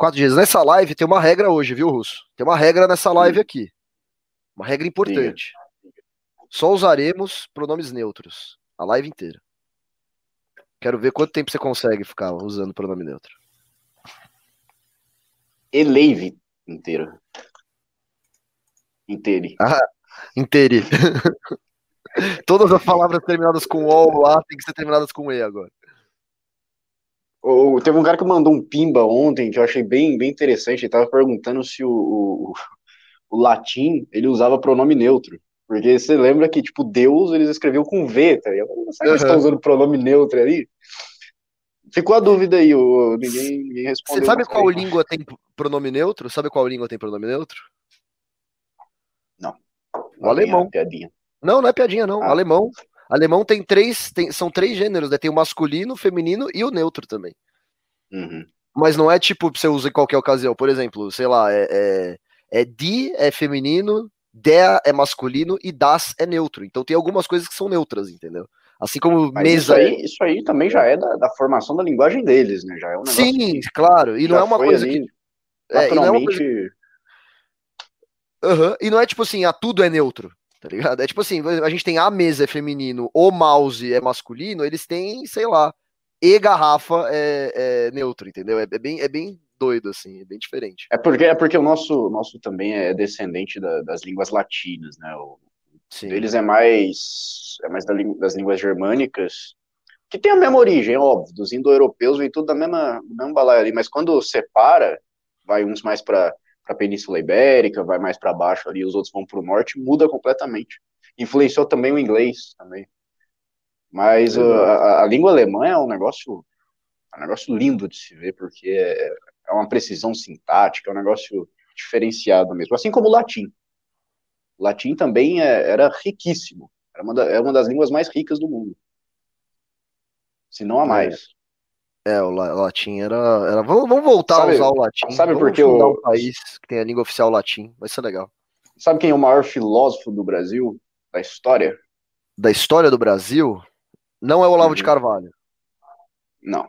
Quatro dias. Nessa live tem uma regra hoje, viu, Russo? Tem uma regra nessa live aqui. Uma regra importante. Só usaremos pronomes neutros. A live inteira. Quero ver quanto tempo você consegue ficar usando pronome neutro. Eleive inteira. Inteire. Ah, inteire. Todas as palavras terminadas com O lá tem que ser terminadas com E agora. Teve um cara que mandou um pimba ontem que eu achei bem, bem interessante. Ele tava perguntando se o, o, o latim ele usava pronome neutro. Porque você lembra que, tipo, Deus eles escreviam com V, tá ligado? Será que eles estão usando pronome neutro ali? Ficou a dúvida aí, o, ninguém, ninguém respondeu. Você sabe qual aí. língua tem pronome neutro? Sabe qual língua tem pronome neutro? Não. O alemão. Piadinha. Não, não é piadinha, não. Ah. Alemão. Alemão tem três, tem, são três gêneros, né? Tem o masculino, o feminino e o neutro também. Uhum. Mas não é tipo você usa em qualquer ocasião. Por exemplo, sei lá, é, é, é die é feminino, der é masculino e das é neutro. Então tem algumas coisas que são neutras, entendeu? Assim como Mas mesa. Isso aí, isso aí também já é da, da, formação da linguagem deles, né? Já é um Sim, claro. E não é uma coisa que. É, e não é uma coisa... Uhum. E não é tipo assim, a ah, tudo é neutro tá ligado? É tipo assim, a gente tem a mesa é feminino, o mouse é masculino, eles têm, sei lá, e garrafa é, é neutro, entendeu? É, é, bem, é bem doido, assim, é bem diferente. É porque, é porque o nosso, nosso também é descendente da, das línguas latinas, né? O, Sim. Deles é mais, é mais das línguas germânicas, que tem a mesma origem, é óbvio, dos indo-europeus vem tudo da mesma, do mesmo balaio ali, mas quando separa, vai uns mais para para a Península Ibérica, vai mais para baixo ali, os outros vão para o norte, muda completamente. Influenciou também o inglês também. Mas uh, a, a, língua alemã é um negócio, é um negócio lindo de se ver, porque é, é uma precisão sintática, é um negócio diferenciado mesmo. Assim como o latim. O latim também é, era riquíssimo. Era uma, da, é uma das línguas mais ricas do mundo. Se não a é. mais. É, o latim era. era... Vamos, vamos voltar sabe, a usar o latim. Sabe vamos porque o. um país que tem a língua oficial latim. Vai ser legal. Sabe quem é o maior filósofo do Brasil? Da história? Da história do Brasil? Não é o Olavo uhum. de Carvalho. Não.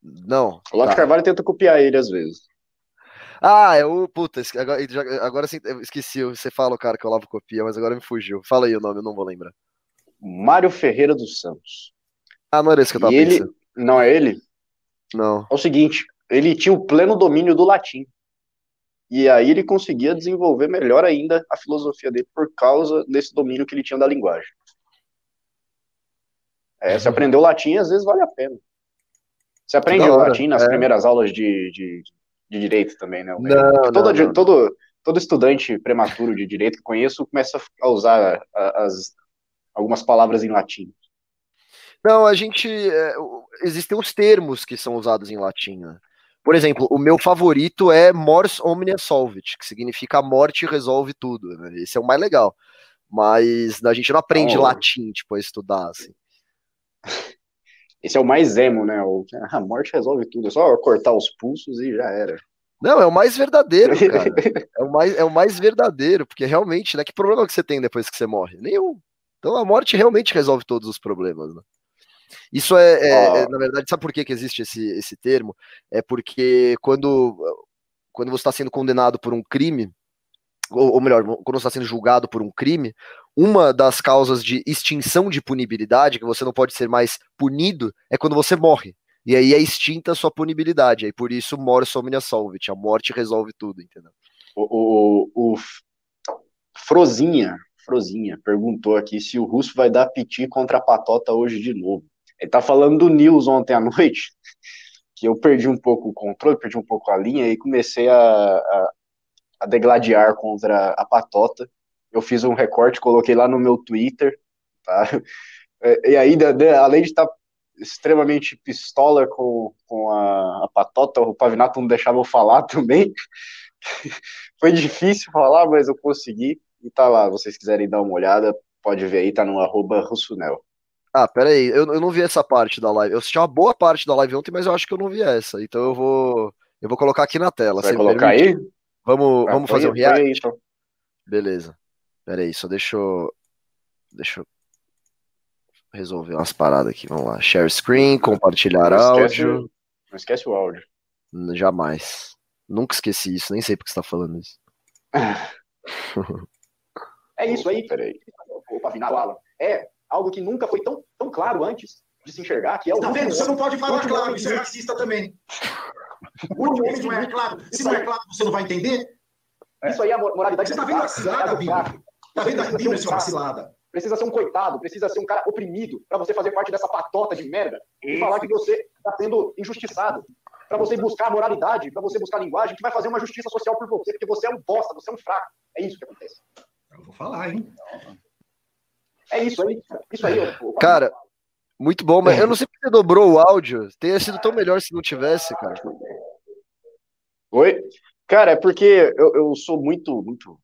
Não. O Olavo tá. de Carvalho tenta copiar ele às vezes. Ah, é o. Puta, agora, agora esqueci. Você fala o cara que o Olavo copia, mas agora me fugiu. Fala aí o nome, eu não vou lembrar. Mário Ferreira dos Santos. Ah, não era esse que eu tava e pensando. Ele... Não é ele? Não. É o seguinte, ele tinha o pleno domínio do latim. E aí ele conseguia desenvolver melhor ainda a filosofia dele por causa desse domínio que ele tinha da linguagem. É, se aprender o latim, às vezes vale a pena. Você aprende o latim nas é. primeiras aulas de, de, de, direito também, né? Não, todo, não, não. todo, todo estudante prematuro de direito que conheço começa a usar as, algumas palavras em latim. Não, a gente. É, existem os termos que são usados em latim. Né? Por exemplo, o meu favorito é mors omnia solvit, que significa a morte resolve tudo. Né? Esse é o mais legal. Mas a gente não aprende oh. latim, tipo, a estudar, assim. Esse é o mais emo, né? O, a morte resolve tudo. É só cortar os pulsos e já era. Não, é o mais verdadeiro, cara. é, o mais, é o mais verdadeiro, porque realmente, né? Que problema que você tem depois que você morre? Nenhum. Então a morte realmente resolve todos os problemas, né? Isso é, é, é, na verdade, sabe por que, que existe esse, esse termo? É porque quando, quando você está sendo condenado por um crime, ou, ou melhor, quando você está sendo julgado por um crime, uma das causas de extinção de punibilidade, que você não pode ser mais punido, é quando você morre. E aí é extinta a sua punibilidade. Aí por isso, mors omnia solvit. A morte resolve tudo, entendeu? O, o, o Frozinha, Frozinha perguntou aqui se o Russo vai dar piti contra a patota hoje de novo. Ele tá falando do News ontem à noite, que eu perdi um pouco o controle, perdi um pouco a linha e comecei a, a, a degladiar contra a patota. Eu fiz um recorte, coloquei lá no meu Twitter, tá? E aí, além de estar tá extremamente pistola com, com a, a patota, o Pavinato não deixava eu falar também. Foi difícil falar, mas eu consegui. E tá lá, vocês quiserem dar uma olhada, pode ver aí, tá no arroba. Ah, pera aí, eu, eu não vi essa parte da live. Eu assisti uma boa parte da live ontem, mas eu acho que eu não vi essa. Então eu vou eu vou colocar aqui na tela. Vai colocar aí? Vamos, ah, vamos fazer um react? Aí, então. Beleza. Pera aí, só deixa eu... Deixa eu resolver umas paradas aqui. Vamos lá. Share screen, compartilhar não áudio. não esquece o áudio. Jamais. Nunca esqueci isso, nem sei porque você tá falando isso. é isso aí, peraí. Opa, final, É algo que nunca foi tão, tão claro antes de se enxergar, que é o. Tá vendo? Você não pode falar claro, isso é racista também. O último homem não é claro. Se não é claro, você não vai entender? Isso aí é a moralidade. Você tá vendo a cilada, Bíblia? Tá vendo a Bíblia ser uma cilada? Precisa ser um coitado, precisa ser um cara oprimido para você fazer parte dessa patota de merda e falar que você está sendo injustiçado. Para você buscar moralidade, para você buscar linguagem que vai fazer uma justiça social por você, porque você é um bosta, você é um fraco. É isso que acontece. Eu vou falar, hein? É isso aí. Isso aí. Eu, cara, muito bom, mas eu não sei porque você dobrou o áudio. Teria sido tão melhor se não tivesse, cara. Oi? Cara, é porque eu, eu sou muito, muito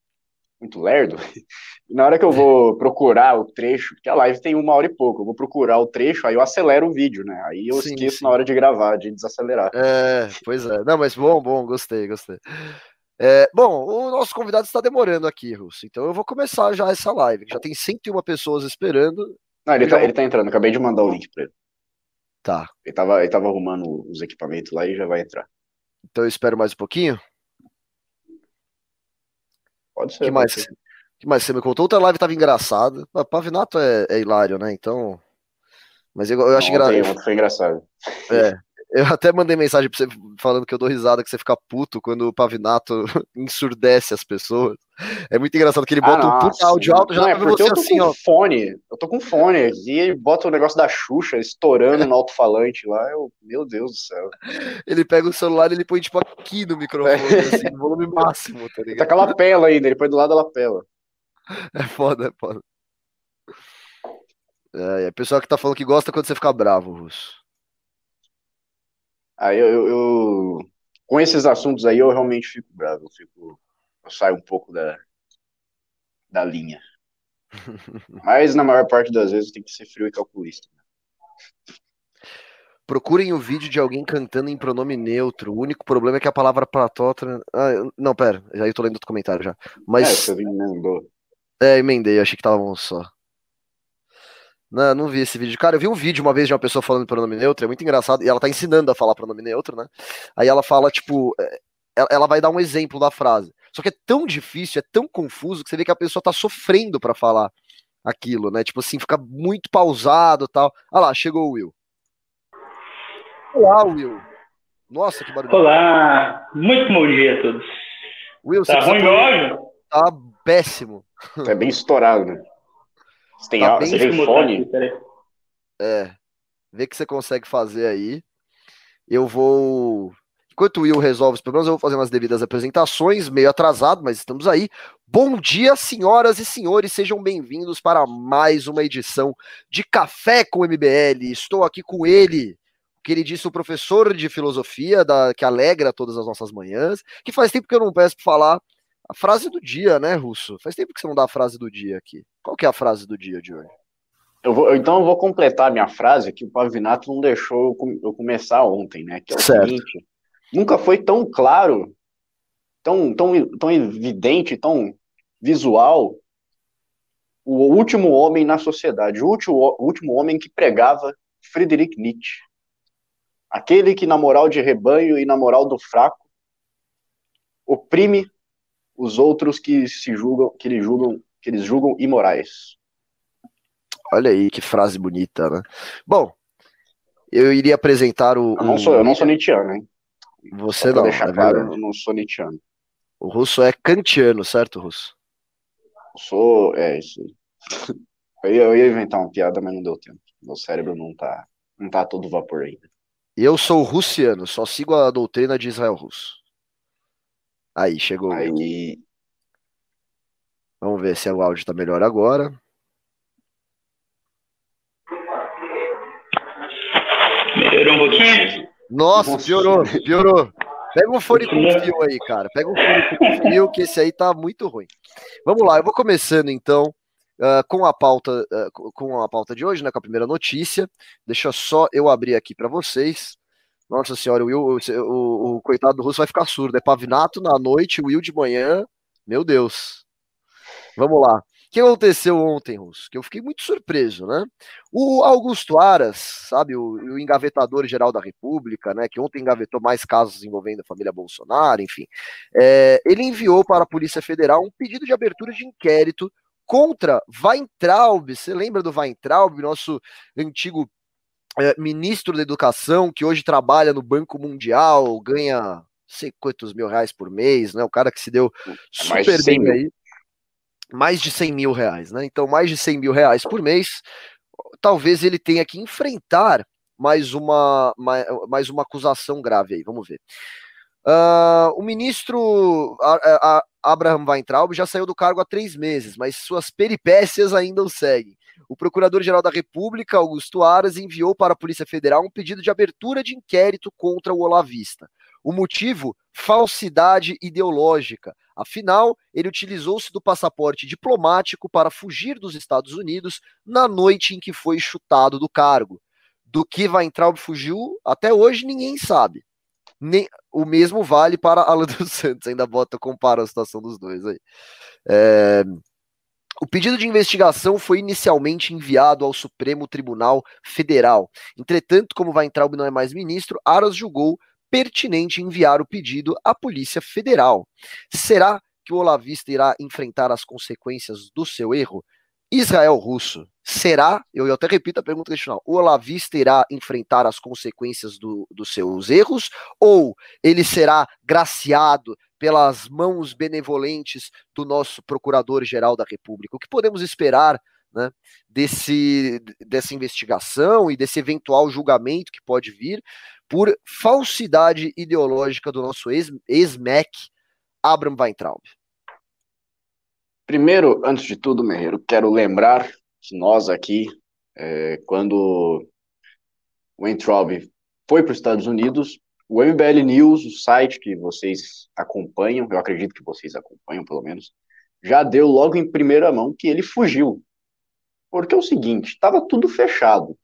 muito lerdo, na hora que eu vou procurar o trecho, porque a live tem uma hora e pouco, eu vou procurar o trecho, aí eu acelero o vídeo, né? Aí eu sim, esqueço sim. na hora de gravar, de desacelerar. É, pois é. Não, mas bom, bom, gostei, gostei. É, bom, o nosso convidado está demorando aqui, Russo, então eu vou começar já essa live, já tem 101 pessoas esperando. Não, ele, tá, ele tá entrando, acabei de mandar o link para ele. Tá. Ele tava, ele tava arrumando os equipamentos lá e já vai entrar. Então eu espero mais um pouquinho? Pode ser. que mais, ser. que mais você me contou? Outra live tava engraçada. Pavinato é, é hilário, né? Então. Mas eu, eu acho engraçado. Foi engraçado. É. Eu até mandei mensagem pra você falando que eu dou risada, que você fica puto quando o Pavinato ensurdece as pessoas. É muito engraçado que ele bota ah, um puto áudio alto, já não, é você eu tô assim, com ó. fone. Eu tô com fone e ele bota o negócio da Xuxa estourando no alto-falante lá. Eu, meu Deus do céu. Ele pega o celular e ele põe tipo aqui no microfone, é. assim, no volume máximo, tá ligado? Tá com a lapela ainda, ele põe do lado da lapela. É foda, é foda. É, é a pessoa que tá falando que gosta quando você fica bravo, Russo. Aí eu, eu, com esses assuntos aí eu realmente fico bravo, eu fico, eu saio um pouco da, da linha. Mas na maior parte das vezes tem que ser frio e calculista. Procurem o vídeo de alguém cantando em pronome neutro. O único problema é que a palavra platótra. Ah, não, pera, já eu tô lendo outro comentário já. Mas. É, você emendou. É, emendei, achei que tava um só. Não, não vi esse vídeo. Cara, eu vi um vídeo uma vez de uma pessoa falando pronome neutro, é muito engraçado, e ela tá ensinando a falar pronome neutro, né? Aí ela fala, tipo, é, ela vai dar um exemplo da frase. Só que é tão difícil, é tão confuso, que você vê que a pessoa tá sofrendo para falar aquilo, né? Tipo assim, fica muito pausado tal. Ah lá, chegou o Will. Olá, Will. Nossa, que barulho. Olá, muito bom dia a todos. Will, tá ruim meu áudio? Tá péssimo. É bem estourado, né? Você tem, tá você tem fone? É. Vê que você consegue fazer aí. Eu vou. Enquanto o Will resolve os problemas, eu vou fazer umas devidas apresentações, meio atrasado, mas estamos aí. Bom dia, senhoras e senhores, sejam bem-vindos para mais uma edição de Café com MBL. Estou aqui com ele, o que ele disse, o professor de filosofia, da, que alegra todas as nossas manhãs, que faz tempo que eu não peço para falar a frase do dia, né, Russo? Faz tempo que você não dá a frase do dia aqui. Qual que é a frase do dia de hoje? Eu vou, então eu vou completar a minha frase que o Pavinato não deixou eu começar ontem, né? Que é o certo. seguinte: nunca foi tão claro, tão, tão, tão evidente, tão visual o último homem na sociedade, o último, o último homem que pregava Friedrich Nietzsche. Aquele que, na moral de rebanho e na moral do fraco, oprime os outros que se julgam, que eles julgam, que eles julgam imorais. Olha aí que frase bonita, né? Bom, eu iria apresentar o. Eu não sou, eu não sou Nietzscheano, hein? Você não. Deixar é claro, eu não sou Nietzscheano. O russo é kantiano, certo, russo? Eu sou. É, isso aí. Eu ia, eu ia inventar uma piada, mas não deu tempo. Meu cérebro não tá, não tá todo vapor ainda. Eu sou russiano, só sigo a doutrina de Israel Russo. Aí, chegou. Aí. Vamos ver se o áudio tá melhor agora. Melhorou um pouquinho? Nossa, piorou, piorou. Pega um fone com fio aí, cara. Pega um fone com fio, que esse aí tá muito ruim. Vamos lá, eu vou começando então uh, com a pauta uh, com a pauta de hoje, né? Com a primeira notícia. Deixa só eu abrir aqui para vocês. Nossa senhora, o, Will, o, o, o, coitado do russo vai ficar surdo. É Pavinato na noite, o Will de manhã. Meu Deus. Vamos lá. que aconteceu ontem, Russo? Que eu fiquei muito surpreso, né? O Augusto Aras, sabe, o, o engavetador geral da República, né? Que ontem engavetou mais casos envolvendo a família Bolsonaro, enfim. É, ele enviou para a Polícia Federal um pedido de abertura de inquérito contra Weintraub. Você lembra do Weintraub, nosso antigo é, ministro da Educação, que hoje trabalha no Banco Mundial, ganha sei quantos mil reais por mês, né? O cara que se deu é super bem mil. aí. Mais de 100 mil reais, né? Então, mais de 100 mil reais por mês. Talvez ele tenha que enfrentar mais uma, mais, mais uma acusação grave aí. Vamos ver. Uh, o ministro a, a Abraham Weintraub já saiu do cargo há três meses, mas suas peripécias ainda o seguem. O Procurador-Geral da República, Augusto Aras, enviou para a Polícia Federal um pedido de abertura de inquérito contra o Olavista. O motivo? Falsidade ideológica. Afinal, ele utilizou-se do passaporte diplomático para fugir dos Estados Unidos na noite em que foi chutado do cargo. Do que Weintraub fugiu, até hoje ninguém sabe. Nem, o mesmo vale para Alan dos Santos, ainda bota, compara a situação dos dois aí. É, o pedido de investigação foi inicialmente enviado ao Supremo Tribunal Federal. Entretanto, como Weintraub não é mais ministro, Aras julgou pertinente enviar o pedido à Polícia Federal. Será que o Olavista irá enfrentar as consequências do seu erro? Israel Russo, será, eu até repito a pergunta tradicional, o Olavista irá enfrentar as consequências do, dos seus erros ou ele será graciado pelas mãos benevolentes do nosso Procurador-Geral da República? O que podemos esperar né, desse, dessa investigação e desse eventual julgamento que pode vir por falsidade ideológica do nosso ex-MEC, Abraham Weintraub? Primeiro, antes de tudo, Merreiro, quero lembrar que nós aqui, é, quando o Weintraub foi para os Estados Unidos, o MBL News, o site que vocês acompanham, eu acredito que vocês acompanham pelo menos, já deu logo em primeira mão que ele fugiu. Porque é o seguinte, estava tudo fechado.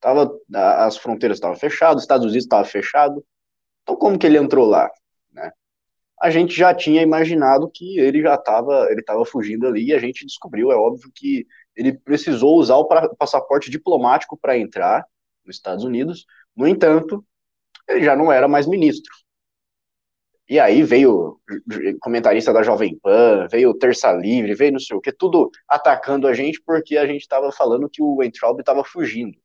Tava, as fronteiras estavam fechadas, os Estados Unidos estava fechado. Então, como que ele entrou lá? A gente já tinha imaginado que ele já estava ele tava fugindo ali e a gente descobriu, é óbvio, que ele precisou usar o passaporte diplomático para entrar nos Estados Unidos. No entanto, ele já não era mais ministro. E aí veio comentarista da Jovem Pan, veio Terça Livre, veio não sei o que, tudo atacando a gente porque a gente estava falando que o Weintraub estava fugindo.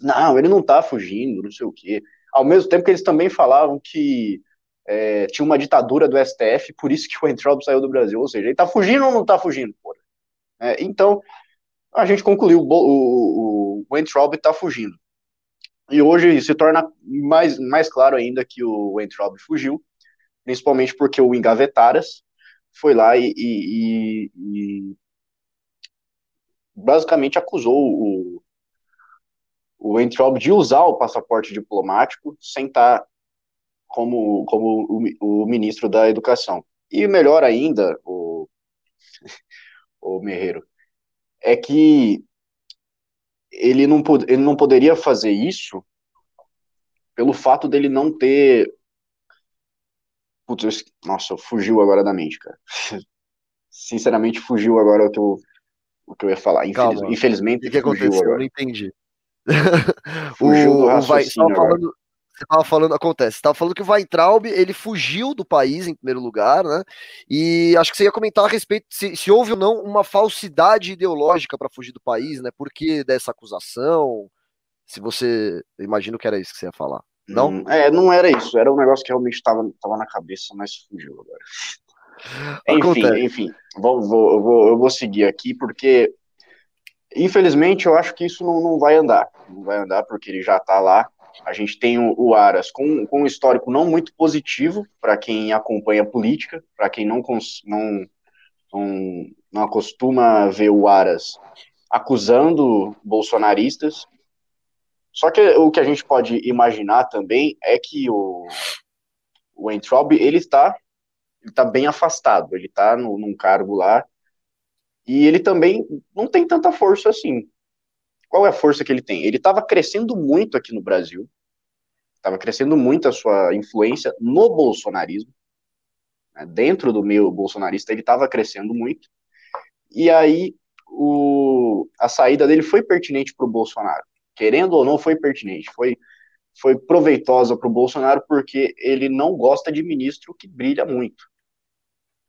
Não, ele não está fugindo, não sei o quê. Ao mesmo tempo que eles também falavam que é, tinha uma ditadura do STF, por isso que o Weintraub saiu do Brasil. Ou seja, ele está fugindo ou não está fugindo? Porra? É, então, a gente concluiu, o, o, o Weintraub está fugindo. E hoje se torna mais, mais claro ainda que o Weintraub fugiu, principalmente porque o Engavetaras foi lá e, e, e basicamente acusou o, o Entraub de usar o passaporte diplomático sem estar como, como o, o ministro da Educação. E melhor ainda, o, o Merreiro, é que ele não, ele não poderia fazer isso pelo fato dele não ter. Putz, nossa, fugiu agora da mente, cara. Sinceramente, fugiu agora o que eu, o que eu ia falar. Infeliz, infelizmente, o que, aconteceu? Agora. Eu não entendi. Fugiu o, raciocínio. Vai, falando, você estava falando, acontece, você tava falando que o Weintraub, ele fugiu do país em primeiro lugar, né? E acho que você ia comentar a respeito se, se houve ou não uma falsidade ideológica para fugir do país, né? Por que dessa acusação? Se você, eu imagino que era isso que você ia falar. Não? Hum, é, não era isso, era um negócio que realmente estava tava na cabeça, mas fugiu agora. enfim, enfim, vou, vou, eu, vou, eu vou seguir aqui, porque Infelizmente, eu acho que isso não, não vai andar. Não vai andar porque ele já está lá. A gente tem o, o Aras com, com um histórico não muito positivo para quem acompanha a política, para quem não, não, não, não acostuma ver o Aras acusando bolsonaristas. Só que o que a gente pode imaginar também é que o, o Entrob, ele está ele tá bem afastado, ele está num cargo lá e ele também não tem tanta força assim. Qual é a força que ele tem? Ele estava crescendo muito aqui no Brasil, estava crescendo muito a sua influência no bolsonarismo, né? dentro do meio bolsonarista ele estava crescendo muito, e aí o, a saída dele foi pertinente para o Bolsonaro. Querendo ou não, foi pertinente, foi, foi proveitosa para o Bolsonaro, porque ele não gosta de ministro que brilha muito.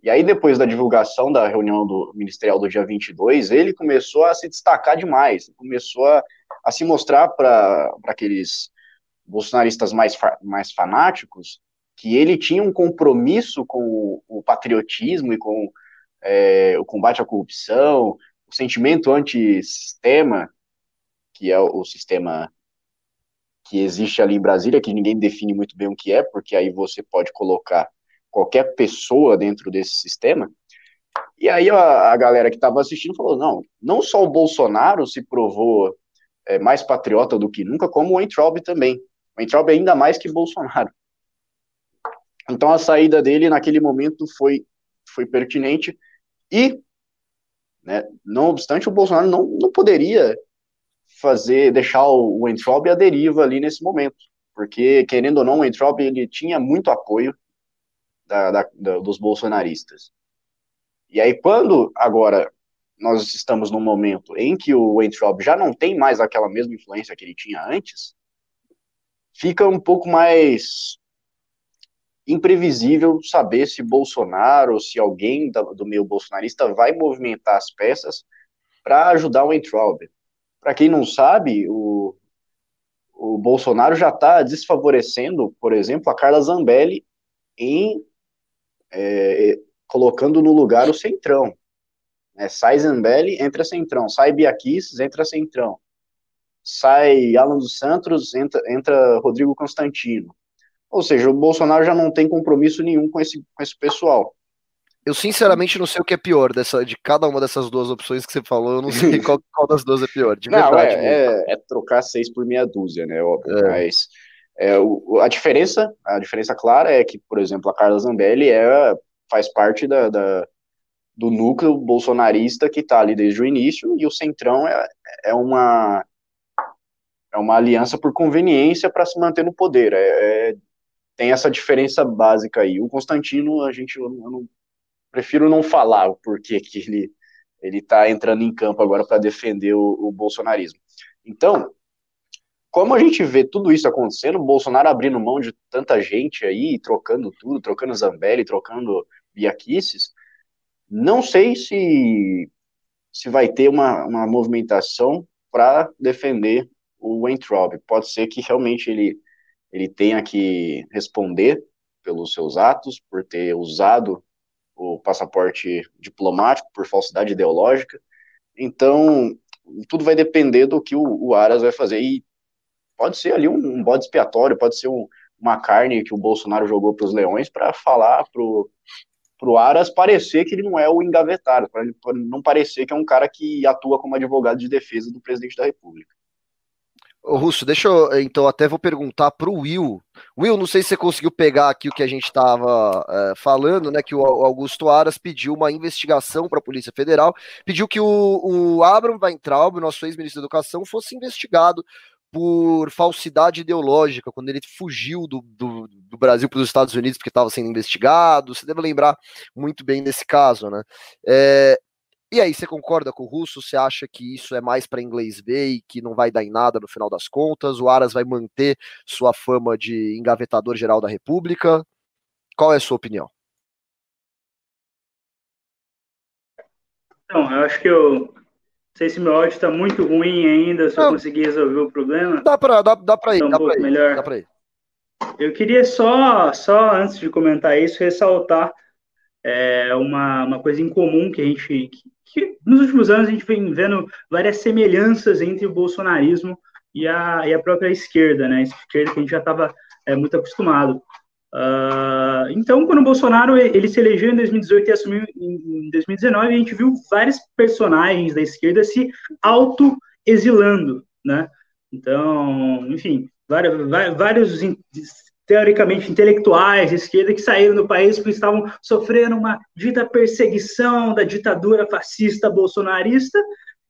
E aí, depois da divulgação da reunião do ministerial do dia 22, ele começou a se destacar demais, começou a, a se mostrar para aqueles bolsonaristas mais, mais fanáticos que ele tinha um compromisso com o, o patriotismo e com é, o combate à corrupção, o sentimento antissistema, que é o, o sistema que existe ali em Brasília, que ninguém define muito bem o que é, porque aí você pode colocar qualquer pessoa dentro desse sistema. E aí a, a galera que estava assistindo falou: não, não só o Bolsonaro se provou é, mais patriota do que nunca, como o Entraub também. O Entraub é ainda mais que Bolsonaro. Então a saída dele naquele momento foi, foi pertinente e, né, não obstante, o Bolsonaro não, não poderia fazer, deixar o, o Entraub à deriva ali nesse momento, porque, querendo ou não, o Entraub ele tinha muito apoio da, da, da, dos bolsonaristas. E aí, quando agora nós estamos num momento em que o Weintraub já não tem mais aquela mesma influência que ele tinha antes, fica um pouco mais imprevisível saber se Bolsonaro ou se alguém do meio bolsonarista vai movimentar as peças para ajudar o Weintraub. Para quem não sabe, o, o Bolsonaro já está desfavorecendo, por exemplo, a Carla Zambelli em é, colocando no lugar o Centrão. Né? Sai Zambelli, entra Centrão. Sai Biaquis, entra Centrão. Sai Alan dos Santos, entra, entra Rodrigo Constantino. Ou seja, o Bolsonaro já não tem compromisso nenhum com esse, com esse pessoal. Eu sinceramente não sei o que é pior dessa, de cada uma dessas duas opções que você falou. Eu não sei qual, qual das duas é pior. De não, verdade, é, é, é, trocar seis por meia dúzia, né? Óbvio, é. Mas é, o, a diferença, a diferença clara é que, por exemplo, a Carla Zambelli é, faz parte da, da do núcleo bolsonarista que está ali desde o início, e o Centrão é, é uma é uma aliança por conveniência para se manter no poder. É, é, tem essa diferença básica aí. O Constantino, a gente eu não, prefiro não falar o porquê que ele ele está entrando em campo agora para defender o, o bolsonarismo. Então, como a gente vê tudo isso acontecendo, Bolsonaro abrindo mão de tanta gente aí, trocando tudo, trocando Zambelli, trocando Biaquices, não sei se, se vai ter uma, uma movimentação para defender o Weintraub. Pode ser que realmente ele, ele tenha que responder pelos seus atos, por ter usado o passaporte diplomático por falsidade ideológica. Então, tudo vai depender do que o, o Aras vai fazer. E pode ser ali um, bode expiatório, pode ser um, uma carne que o Bolsonaro jogou para os leões para falar pro pro Aras parecer que ele não é o engavetado, para não parecer que é um cara que atua como advogado de defesa do presidente da República. Ô, Russo, deixa eu, então, até vou perguntar para o Will. Will, não sei se você conseguiu pegar aqui o que a gente estava é, falando, né, que o Augusto Aras pediu uma investigação para a Polícia Federal, pediu que o, o Abraham Weintraub, nosso ex-ministro da Educação, fosse investigado por falsidade ideológica, quando ele fugiu do, do, do Brasil para os Estados Unidos porque estava sendo investigado. Você deve lembrar muito bem desse caso, né? É, e aí, você concorda com o Russo? Você acha que isso é mais para inglês ver e que não vai dar em nada no final das contas? O Aras vai manter sua fama de engavetador geral da República? Qual é a sua opinião? Então, eu acho que eu sei se meu áudio está muito ruim ainda, se não. eu conseguir resolver o problema. Dá para dá, dá ir, tá um dá para ir, melhor. Dá ir. Eu queria só, só antes de comentar isso, ressaltar é, uma, uma coisa em comum que a gente, que, que, nos últimos anos a gente vem vendo várias semelhanças entre o bolsonarismo e a, e a própria esquerda, né? A esquerda que a gente já estava é, muito acostumado. Uh, então, quando o Bolsonaro ele se elegeu em 2018 e assumiu em 2019, a gente viu vários personagens da esquerda se auto-exilando, né? Então, enfim, vários, vários teoricamente intelectuais de esquerda que saíram do país porque estavam sofrendo uma dita perseguição da ditadura fascista bolsonarista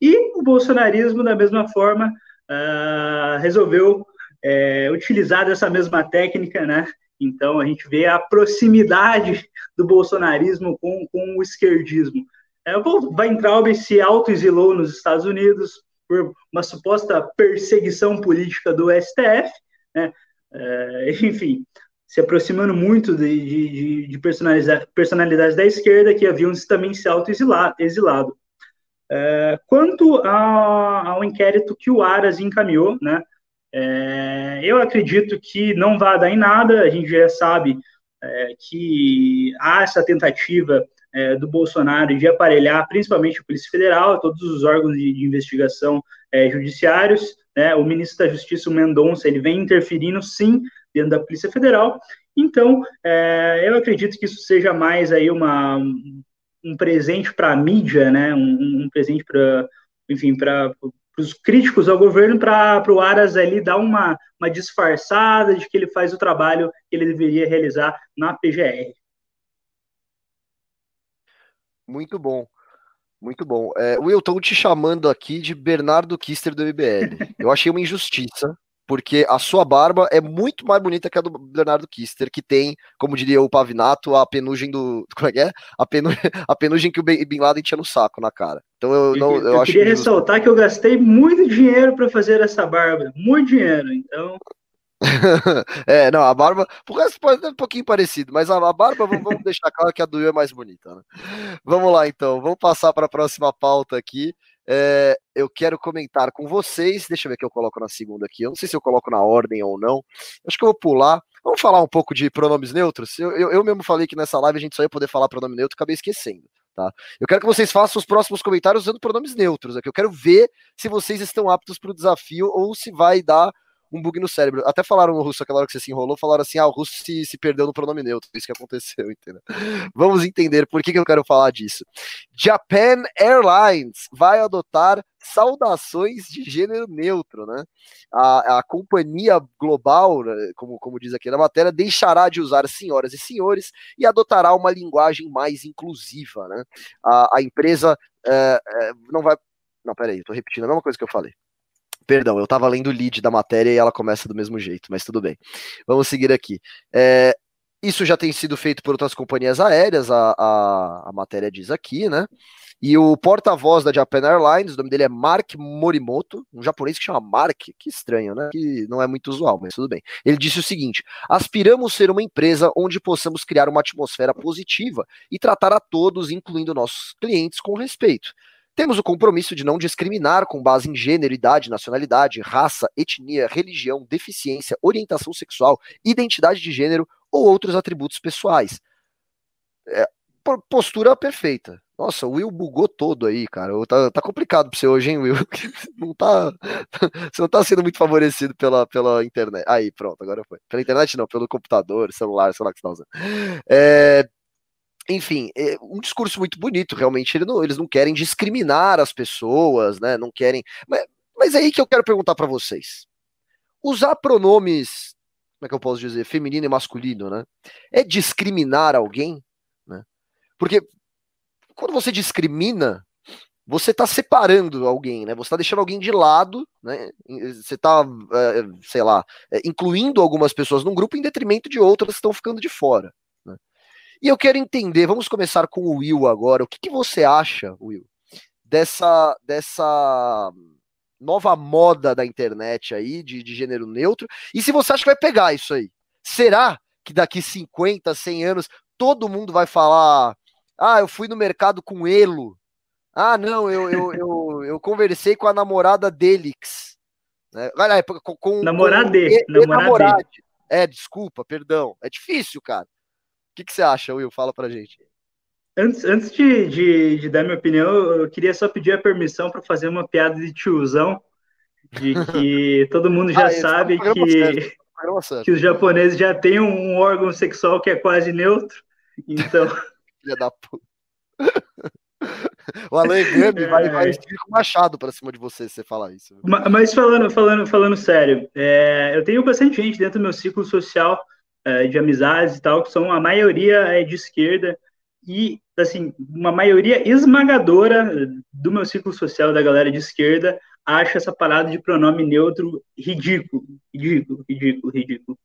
e o bolsonarismo, da mesma forma, uh, resolveu é, utilizar essa mesma técnica, né? Então a gente vê a proximidade do bolsonarismo com, com o esquerdismo. É, o Weintraub se autoexilou nos Estados Unidos por uma suposta perseguição política do STF, né? É, enfim, se aproximando muito de, de, de personalidades da esquerda que haviam também se autoexilado. É, quanto a, ao inquérito que o Aras encaminhou, né, é, eu acredito que não vai dar em nada, a gente já sabe é, que há essa tentativa é, do Bolsonaro de aparelhar principalmente a Polícia Federal, todos os órgãos de, de investigação é, judiciários, né, o ministro da Justiça, o Mendonça, ele vem interferindo sim dentro da Polícia Federal, então é, eu acredito que isso seja mais aí uma, um presente para a mídia, né, um, um presente para, enfim, para os críticos ao governo, para o Aras ali dar uma, uma disfarçada de que ele faz o trabalho que ele deveria realizar na PGR. Muito bom. Muito bom. É, Will, estou te chamando aqui de Bernardo Kister do MBL. Eu achei uma injustiça porque a sua barba é muito mais bonita que a do Leonardo Kister, que tem, como diria o Pavinato, a penugem do. Como é que é? A, penu, a penugem que o Bin Laden tinha no saco, na cara. Então eu não. Eu, eu acho queria ressaltar que eu gastei muito dinheiro para fazer essa barba. Muito dinheiro, então. é, não, a barba. Por causa pode ser um pouquinho parecido, mas a, a barba, vamos, vamos deixar claro que a do Will é mais bonita, né? Vamos lá, então. Vamos passar para a próxima pauta aqui. É, eu quero comentar com vocês. Deixa eu ver que eu coloco na segunda aqui. Eu não sei se eu coloco na ordem ou não. Acho que eu vou pular. Vamos falar um pouco de pronomes neutros? Eu, eu, eu mesmo falei que nessa live a gente só ia poder falar pronome neutro, acabei esquecendo. Tá? Eu quero que vocês façam os próximos comentários usando pronomes neutros. Aqui. Eu quero ver se vocês estão aptos para o desafio ou se vai dar um bug no cérebro. Até falaram no russo aquela hora que você se enrolou, falaram assim: ah, o russo se, se perdeu no pronome neutro. Isso que aconteceu, entendeu? Vamos entender por que, que eu quero falar disso. Japan Airlines vai adotar saudações de gênero neutro, né? A, a companhia global, né, como, como diz aqui na matéria, deixará de usar senhoras e senhores e adotará uma linguagem mais inclusiva, né? A, a empresa é, é, não vai. Não, peraí, tô repetindo a mesma coisa que eu falei. Perdão, eu estava lendo o lead da matéria e ela começa do mesmo jeito, mas tudo bem. Vamos seguir aqui. É, isso já tem sido feito por outras companhias aéreas, a, a, a matéria diz aqui, né? E o porta-voz da Japan Airlines, o nome dele é Mark Morimoto, um japonês que chama Mark, que estranho, né? Que não é muito usual, mas tudo bem. Ele disse o seguinte: aspiramos ser uma empresa onde possamos criar uma atmosfera positiva e tratar a todos, incluindo nossos clientes, com respeito. Temos o compromisso de não discriminar com base em gênero, idade, nacionalidade, raça, etnia, religião, deficiência, orientação sexual, identidade de gênero ou outros atributos pessoais. É, postura perfeita. Nossa, o Will bugou todo aí, cara. Tá, tá complicado pra você hoje, hein, Will? Não tá, você não tá sendo muito favorecido pela, pela internet. Aí, pronto, agora foi. Pela internet não, pelo computador, celular, sei lá que você tá usando. É, enfim, é um discurso muito bonito, realmente. Ele não, eles não querem discriminar as pessoas, né? Não querem. Mas, mas é aí que eu quero perguntar para vocês. Usar pronomes, como é que eu posso dizer, feminino e masculino, né? É discriminar alguém, né? Porque quando você discrimina, você está separando alguém, né? Você está deixando alguém de lado, né? Você está, é, sei lá, é, incluindo algumas pessoas num grupo em detrimento de outras que estão ficando de fora. E eu quero entender, vamos começar com o Will agora. O que, que você acha, Will, dessa, dessa nova moda da internet aí, de, de gênero neutro? E se você acha que vai pegar isso aí? Será que daqui 50, 100 anos todo mundo vai falar: ah, eu fui no mercado com Elo. Ah, não, eu, eu, eu, eu conversei com a namorada Delix. Né? Com, com, namorade, com, namorade. É, desculpa, perdão. É difícil, cara. O que, que você acha, Will? Fala pra gente. Antes, antes de, de, de, dar minha opinião, eu queria só pedir a permissão para fazer uma piada de tiozão, de que todo mundo já ah, sabe que, que os japoneses já têm um órgão sexual que é quase neutro. Então. Filha da puta. O Alan Gami é... vai, vai é. com machado para cima de você se você falar isso. Mas falando, falando, falando sério, é, eu tenho bastante gente dentro do meu ciclo social é, de amizades e tal, que são a maioria é de esquerda, e, assim, uma maioria esmagadora do meu ciclo social, da galera de esquerda, acha essa parada de pronome neutro ridículo, ridículo, ridículo, ridículo.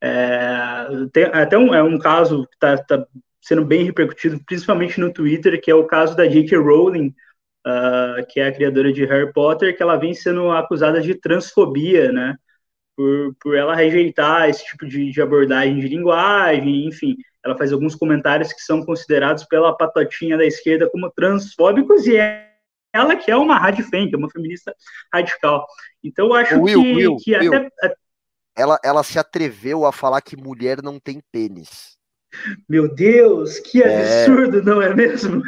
É, tem, até um, é um caso que está tá sendo bem repercutido, principalmente no Twitter, que é o caso da J.K. Rowling, uh, que é a criadora de Harry Potter, que ela vem sendo acusada de transfobia, né? Por, por ela rejeitar esse tipo de, de abordagem de linguagem, enfim, ela faz alguns comentários que são considerados pela patotinha da esquerda como transfóbicos e é ela que é uma radifem, que é uma feminista radical. Então eu acho Will, que, Will, que Will. até ela, ela se atreveu a falar que mulher não tem pênis. Meu Deus, que é. absurdo, é... não é mesmo?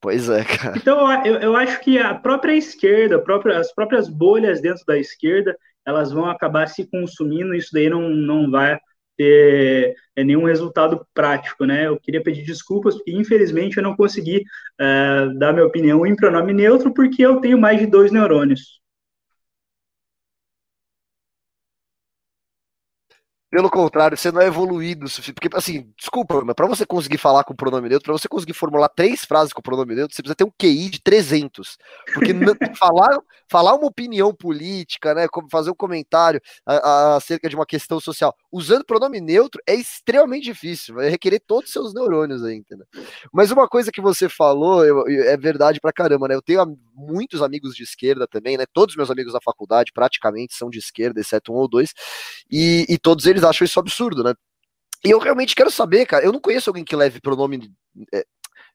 Pois é, cara. Então, eu, eu acho que a própria esquerda, a própria, as próprias bolhas dentro da esquerda, elas vão acabar se consumindo, isso daí não, não vai ter é, nenhum resultado prático, né? Eu queria pedir desculpas, porque infelizmente eu não consegui é, dar minha opinião em pronome neutro, porque eu tenho mais de dois neurônios. Pelo contrário, você não é evoluído. Porque, assim, desculpa, mas pra você conseguir falar com o pronome neutro, pra você conseguir formular três frases com o pronome neutro, você precisa ter um QI de 300. Porque falar, falar uma opinião política, né, como fazer um comentário acerca de uma questão social usando pronome neutro é extremamente difícil. Vai requerer todos os seus neurônios aí, entendeu? Mas uma coisa que você falou eu, é verdade pra caramba, né? Eu tenho muitos amigos de esquerda também, né? Todos meus amigos da faculdade praticamente são de esquerda, exceto um ou dois. E, e todos eles acham isso absurdo, né? E eu realmente quero saber, cara. Eu não conheço alguém que leve pronome, é,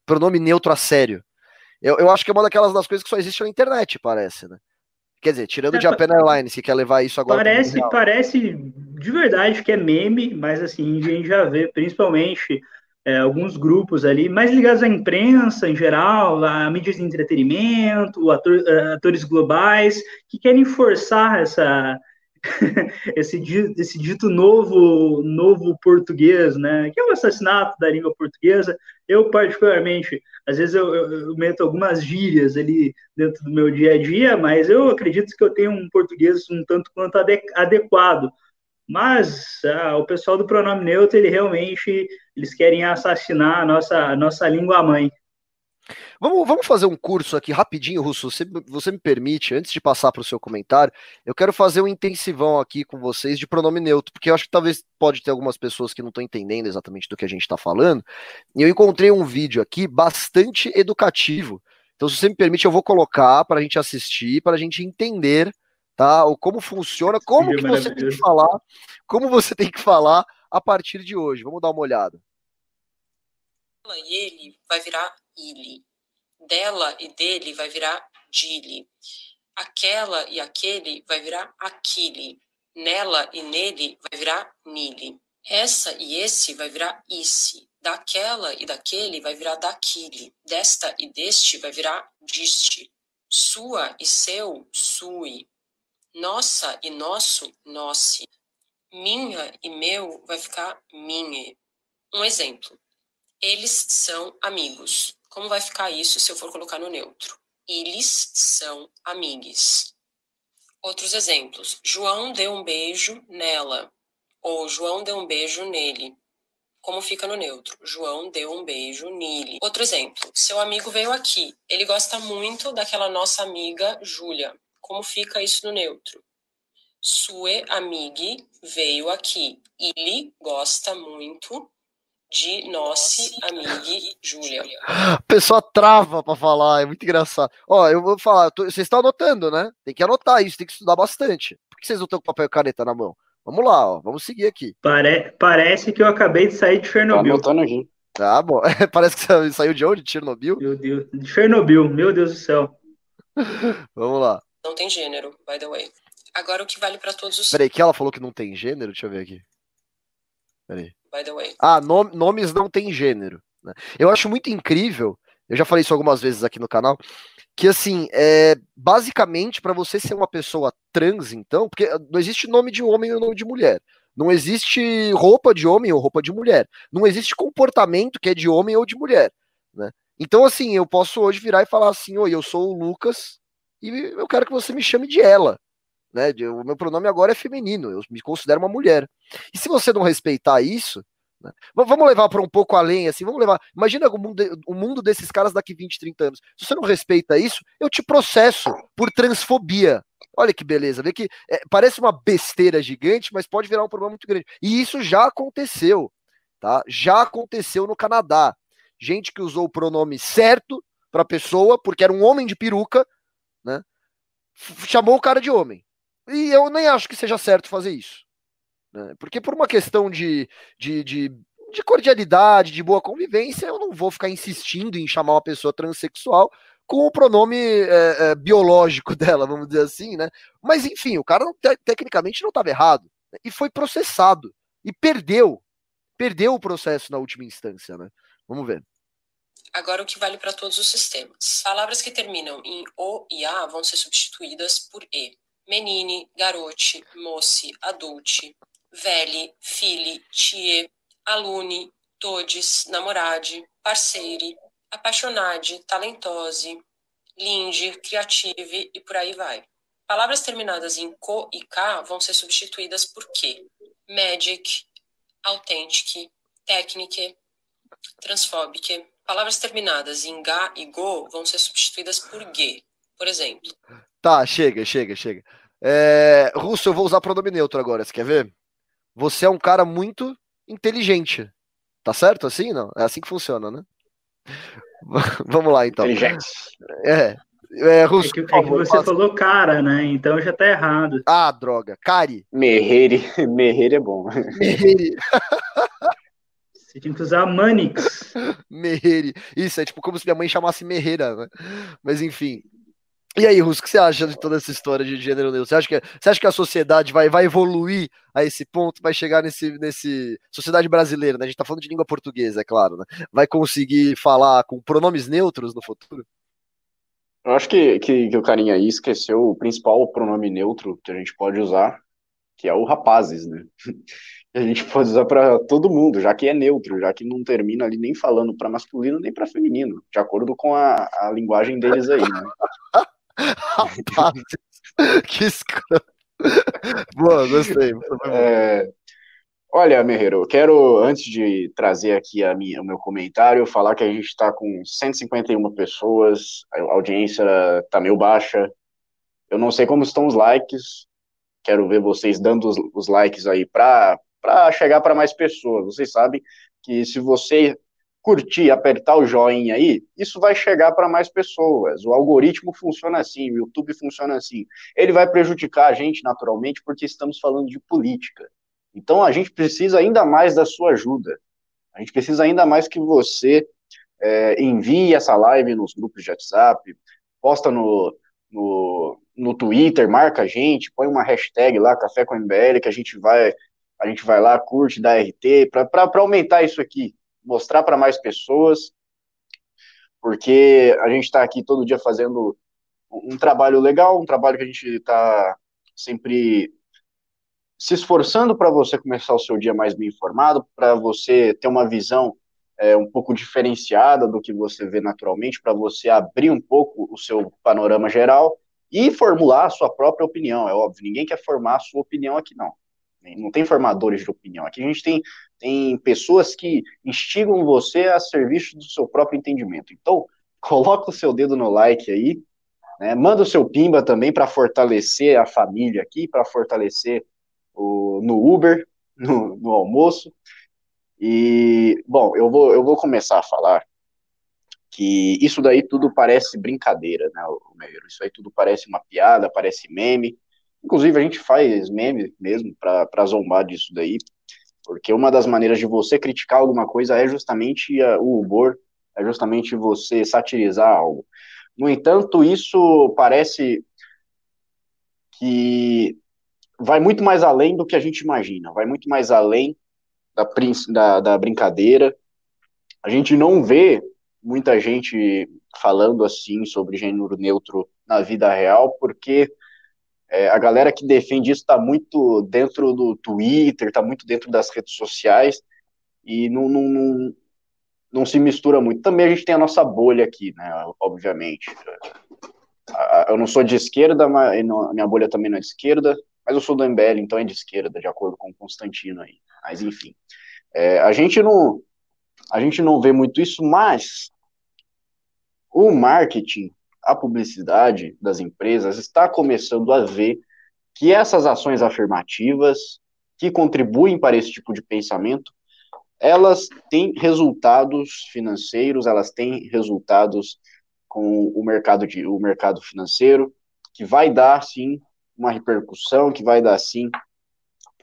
pronome neutro a sério. Eu, eu acho que é uma daquelas das coisas que só existe na internet, parece, né? Quer dizer, tirando é, de Japan Airlines, que quer levar isso agora. Parece, parece de verdade que é meme, mas assim, a gente já vê principalmente é, alguns grupos ali, mais ligados à imprensa em geral, a mídias de entretenimento, ator, atores globais, que querem forçar essa, esse, dito, esse dito novo, novo português, né? Que é o assassinato da língua portuguesa. Eu, particularmente, às vezes eu, eu, eu, meto algumas gírias ali dentro do meu dia a dia, mas eu acredito que eu tenho um português um tanto quanto adequado. Mas ah, o pessoal do pronome neutro, ele realmente, eles querem assassinar a nossa, a nossa língua mãe. Vamos, vamos fazer um curso aqui rapidinho, Russo. Você, você me permite, antes de passar para o seu comentário, eu quero fazer um intensivão aqui com vocês de pronome neutro, porque eu acho que talvez pode ter algumas pessoas que não estão entendendo exatamente do que a gente está falando. E eu encontrei um vídeo aqui bastante educativo. Então, se você me permite, eu vou colocar para a gente assistir, para a gente entender, tá? O como funciona, como que você tem que falar, como você tem que falar a partir de hoje. Vamos dar uma olhada. E ele vai virar ele. Dela e dele vai virar dile. Aquela e aquele vai virar aquile. Nela e nele vai virar nile. Essa e esse vai virar isse. Daquela e daquele vai virar daquile. Desta e deste vai virar diste. Sua e seu, sui. Nossa e nosso, nosse. Minha e meu vai ficar minhe. Um exemplo. Eles são amigos. Como vai ficar isso se eu for colocar no neutro? Eles são amigos. Outros exemplos. João deu um beijo nela. Ou João deu um beijo nele. Como fica no neutro? João deu um beijo nele. Outro exemplo. Seu amigo veio aqui. Ele gosta muito daquela nossa amiga Júlia. Como fica isso no neutro? Sue amigue veio aqui. Ele gosta muito de nossa amiga Júlia. A pessoa trava para falar, é muito engraçado. Ó, eu vou falar, tô, vocês estão anotando, né? Tem que anotar isso, tem que estudar bastante. Por que vocês não estão com papel e caneta na mão? Vamos lá, ó, vamos seguir aqui. Pare parece que eu acabei de sair de Chernobyl. Tá anotando aqui. Tá bom. Parece que você saiu de onde? De Chernobyl? Meu Deus. De Chernobyl, meu Deus do céu. vamos lá. Não tem gênero, by the way. Agora o que vale para todos os. Peraí, que ela falou que não tem gênero? Deixa eu ver aqui. Peraí by the way. Ah, nom nomes não têm gênero. Né? Eu acho muito incrível, eu já falei isso algumas vezes aqui no canal, que assim, é, basicamente, para você ser uma pessoa trans, então, porque não existe nome de homem ou nome de mulher. Não existe roupa de homem ou roupa de mulher. Não existe comportamento que é de homem ou de mulher. Né? Então, assim, eu posso hoje virar e falar assim: Oi, eu sou o Lucas e eu quero que você me chame de ela. Né? O meu pronome agora é feminino, eu me considero uma mulher. E se você não respeitar isso, né? vamos levar para um pouco além, assim, vamos levar. Imagina o mundo, o mundo desses caras daqui 20, 30 anos. Se você não respeita isso, eu te processo por transfobia. Olha que beleza, vê que é, parece uma besteira gigante, mas pode virar um problema muito grande. E isso já aconteceu. tá? Já aconteceu no Canadá. Gente que usou o pronome certo para pessoa, porque era um homem de peruca, né? Chamou o cara de homem. E eu nem acho que seja certo fazer isso. Né? Porque por uma questão de, de, de, de cordialidade, de boa convivência, eu não vou ficar insistindo em chamar uma pessoa transexual com o pronome é, é, biológico dela, vamos dizer assim, né? Mas enfim, o cara te tecnicamente não estava errado né? e foi processado e perdeu, perdeu o processo na última instância, né? Vamos ver. Agora o que vale para todos os sistemas. Palavras que terminam em o e a vão ser substituídas por e. Menine, garote, moce, adulte, velhe, fili, tie, alune, todes, namorade, parceire, apaixonade, talentose, linde, criative e por aí vai. Palavras terminadas em co e k vão ser substituídas por que. Magic, authentic, technique, transfóbique. Palavras terminadas em ga e go vão ser substituídas por ge, por exemplo. Tá, chega, chega, chega. É, Russo, eu vou usar pronome neutro agora, você quer ver? Você é um cara muito inteligente. Tá certo assim? Não? É assim que funciona, né? Vamos lá, então. É. É, Russo, é que, é que você passa. falou cara, né? Então já tá errado. Ah, droga. Cari. Merreire. Merreire é bom. Merreire. Você tinha que usar Manix. Merreire. Isso, é tipo como se minha mãe chamasse Merreira, né? Mas enfim. E aí, Russo, o que você acha de toda essa história de gênero neutro? Você acha que, você acha que a sociedade vai, vai evoluir a esse ponto, vai chegar nesse, nesse. Sociedade brasileira, né? A gente tá falando de língua portuguesa, é claro, né? Vai conseguir falar com pronomes neutros no futuro? Eu acho que, que, que o carinha aí esqueceu o principal pronome neutro que a gente pode usar, que é o rapazes, né? a gente pode usar para todo mundo, já que é neutro, já que não termina ali nem falando para masculino nem para feminino, de acordo com a, a linguagem deles aí, né? Rapaz, que escroto. Boa, gostei. É, olha, Merreiro, quero, antes de trazer aqui a minha, o meu comentário, falar que a gente está com 151 pessoas, a audiência está meio baixa. Eu não sei como estão os likes, quero ver vocês dando os, os likes aí para chegar para mais pessoas. Vocês sabem que se você curtir, apertar o joinha aí, isso vai chegar para mais pessoas. O algoritmo funciona assim, o YouTube funciona assim. Ele vai prejudicar a gente naturalmente porque estamos falando de política. Então a gente precisa ainda mais da sua ajuda. A gente precisa ainda mais que você é, envie essa live nos grupos de WhatsApp, posta no, no, no Twitter, marca a gente, põe uma hashtag lá, Café com MBL, que a gente vai, a gente vai lá, curte, dá RT, para aumentar isso aqui mostrar para mais pessoas, porque a gente está aqui todo dia fazendo um trabalho legal, um trabalho que a gente está sempre se esforçando para você começar o seu dia mais bem informado, para você ter uma visão é, um pouco diferenciada do que você vê naturalmente, para você abrir um pouco o seu panorama geral e formular a sua própria opinião, é óbvio, ninguém quer formar a sua opinião aqui não. Não tem formadores de opinião. Aqui a gente tem, tem pessoas que instigam você a serviço do seu próprio entendimento. Então, coloca o seu dedo no like aí, né? manda o seu pimba também para fortalecer a família aqui, para fortalecer o, no Uber, no, no, almoço. E, bom, eu vou, eu vou começar a falar que isso daí tudo parece brincadeira, né, Meiro? Isso aí tudo parece uma piada, parece meme, Inclusive, a gente faz meme mesmo para zombar disso daí, porque uma das maneiras de você criticar alguma coisa é justamente a, o humor, é justamente você satirizar algo. No entanto, isso parece que vai muito mais além do que a gente imagina, vai muito mais além da, da, da brincadeira. A gente não vê muita gente falando assim sobre gênero neutro na vida real, porque é, a galera que defende isso está muito dentro do Twitter, está muito dentro das redes sociais e não, não, não, não, se mistura muito. Também a gente tem a nossa bolha aqui, né? Obviamente. Eu não sou de esquerda, mas minha bolha também não é de esquerda, mas eu sou do MBL, então é de esquerda, de acordo com o Constantino aí. Mas enfim. É, a gente não. A gente não vê muito isso, mas o marketing a publicidade das empresas está começando a ver que essas ações afirmativas, que contribuem para esse tipo de pensamento, elas têm resultados financeiros, elas têm resultados com o mercado, de, o mercado financeiro, que vai dar, sim, uma repercussão, que vai dar, sim,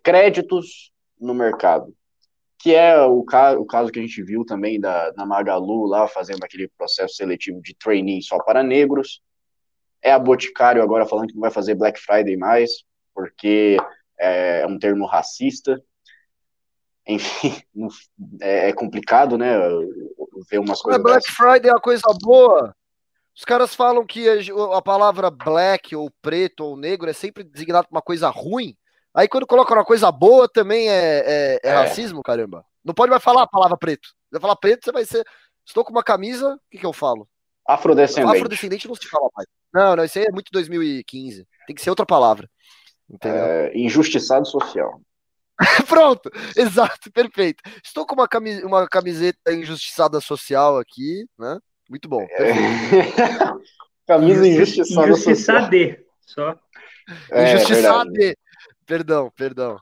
créditos no mercado, que é o, ca o caso que a gente viu também da, da Magalu lá, fazendo aquele processo seletivo de trainee só para negros, é a Boticário agora falando que não vai fazer Black Friday mais, porque é um termo racista, enfim, é, é complicado, né, ver umas coisas. Black dessas. Friday é uma coisa boa. Os caras falam que a, palavra black ou preto ou negro é sempre designado para uma coisa ruim. Aí quando coloca uma coisa boa também é, é, é, é, racismo, caramba. Não pode mais falar a palavra preto. Se vai falar preto, você vai ser. Estou com uma camisa, o que, que eu falo? Afrodescendente. Afrodescendente não se fala mais. Não, não, isso aí é muito 2015. Tem que ser outra palavra. É, injustiçado social. Pronto, exato, perfeito. Estou com uma, camis uma camiseta injustiçada social aqui, né? Muito bom. É... Camisa injustiçada Injustiçade, só. É, injustiçade. Perdão, perdão.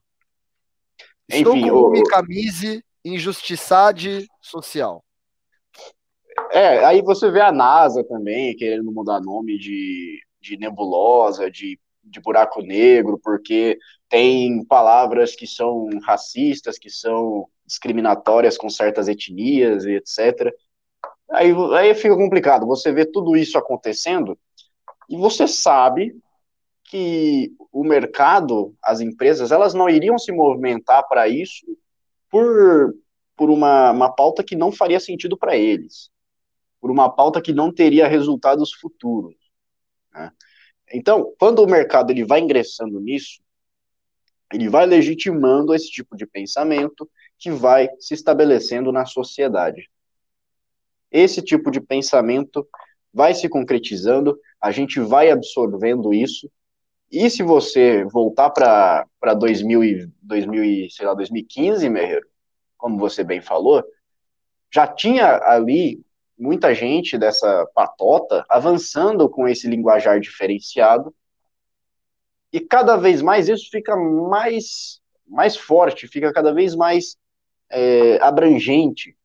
Estou Enfim, com o... camisa injustiçade social. É, aí você vê a NASA também querendo mudar nome de, de nebulosa, de, de buraco negro, porque tem palavras que são racistas, que são discriminatórias com certas etnias e etc. Aí, aí fica complicado. Você vê tudo isso acontecendo e você sabe que o mercado, as empresas, elas não iriam se movimentar para isso por, por uma, uma pauta que não faria sentido para eles, por uma pauta que não teria resultados futuros. Né? Então, quando o mercado ele vai ingressando nisso, ele vai legitimando esse tipo de pensamento que vai se estabelecendo na sociedade. Esse tipo de pensamento vai se concretizando, a gente vai absorvendo isso, e se você voltar para 2000 2000 sei lá, 2015, Merreiro, como você bem falou, já tinha ali muita gente dessa patota avançando com esse linguajar diferenciado e cada vez mais isso fica mais, mais forte, fica cada vez mais é, abrangente.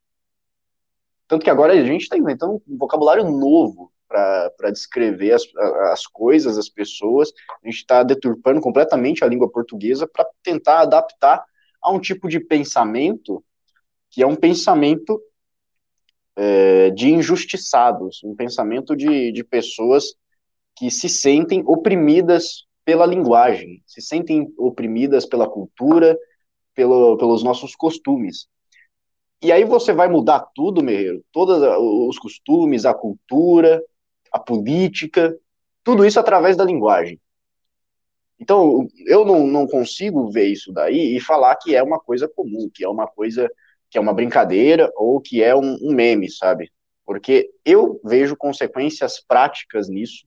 Tanto que agora a gente está inventando um vocabulário novo para descrever as, as coisas, as pessoas. A gente está deturpando completamente a língua portuguesa para tentar adaptar a um tipo de pensamento que é um pensamento é, de injustiçados, um pensamento de, de pessoas que se sentem oprimidas pela linguagem, se sentem oprimidas pela cultura, pelo, pelos nossos costumes. E aí você vai mudar tudo, Merreiro, todos os costumes, a cultura, a política, tudo isso através da linguagem. Então, eu não, não consigo ver isso daí e falar que é uma coisa comum, que é uma coisa, que é uma brincadeira ou que é um, um meme, sabe? Porque eu vejo consequências práticas nisso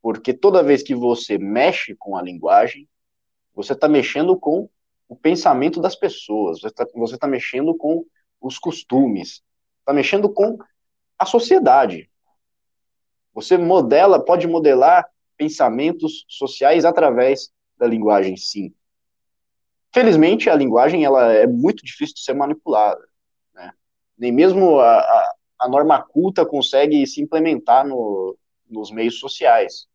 porque toda vez que você mexe com a linguagem, você está mexendo com o pensamento das pessoas, você está tá mexendo com os costumes, está mexendo com a sociedade. Você modela, pode modelar pensamentos sociais através da linguagem, sim. Felizmente, a linguagem ela é muito difícil de ser manipulada. Né? Nem mesmo a, a, a norma culta consegue se implementar no, nos meios sociais,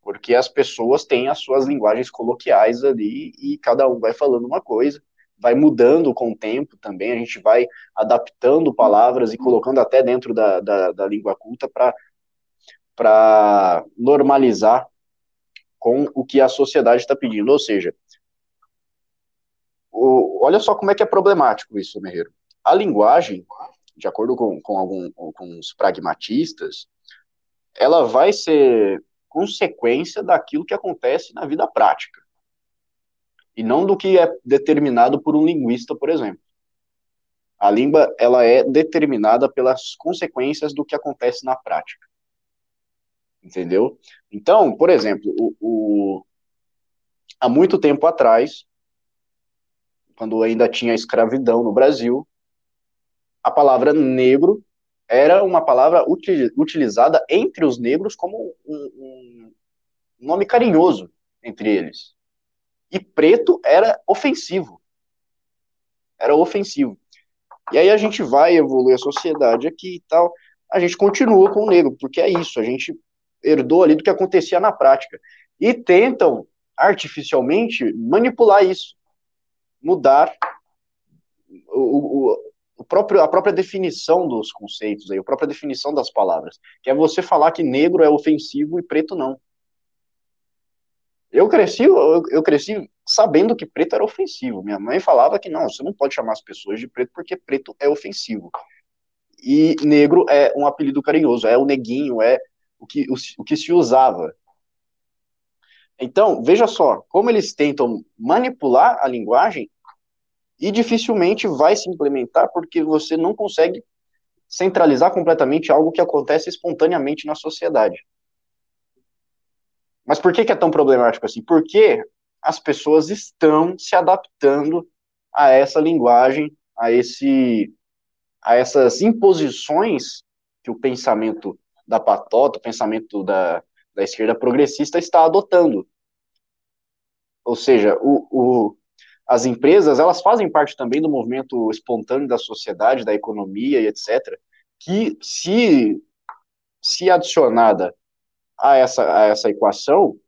porque as pessoas têm as suas linguagens coloquiais ali e cada um vai falando uma coisa, vai mudando com o tempo também, a gente vai adaptando palavras e colocando até dentro da, da, da língua culta para normalizar com o que a sociedade está pedindo, ou seja, o, olha só como é que é problemático isso, Merreiro. A linguagem, de acordo com, com, os pragmatistas, ela vai ser consequência daquilo que acontece na vida prática. E não do que é determinado por um linguista, por exemplo. A língua, ela é determinada pelas consequências do que acontece na prática. Entendeu? Então, por exemplo, o, o, há muito tempo atrás, quando ainda tinha escravidão no Brasil, a palavra negro era uma palavra utilizada entre os negros como um, um nome carinhoso entre eles. E preto era ofensivo. Era ofensivo. E aí a gente vai evoluir a sociedade aqui e tal, a gente continua com o negro, porque é isso, a gente herdou ali do que acontecia na prática. E tentam artificialmente manipular isso, mudar o, o, o próprio, a própria definição dos conceitos, aí, a própria definição das palavras, que é você falar que negro é ofensivo e preto não. Eu cresci, eu, eu cresci sabendo que preto era ofensivo. Minha mãe falava que não, você não pode chamar as pessoas de preto porque preto é ofensivo. E negro é um apelido carinhoso, é o neguinho, é o que, o, o que se usava. Então, veja só, como eles tentam manipular a linguagem e dificilmente vai se implementar porque você não consegue centralizar completamente algo que acontece espontaneamente na sociedade. Mas por que, que é tão problemático assim? Porque as pessoas estão se adaptando a essa linguagem, a esse a essas imposições que o pensamento da patota, o pensamento da, da esquerda progressista está adotando. Ou seja, o, o, as empresas, elas fazem parte também do movimento espontâneo da sociedade, da economia e etc., que se, se adicionada a essa, a essa equação,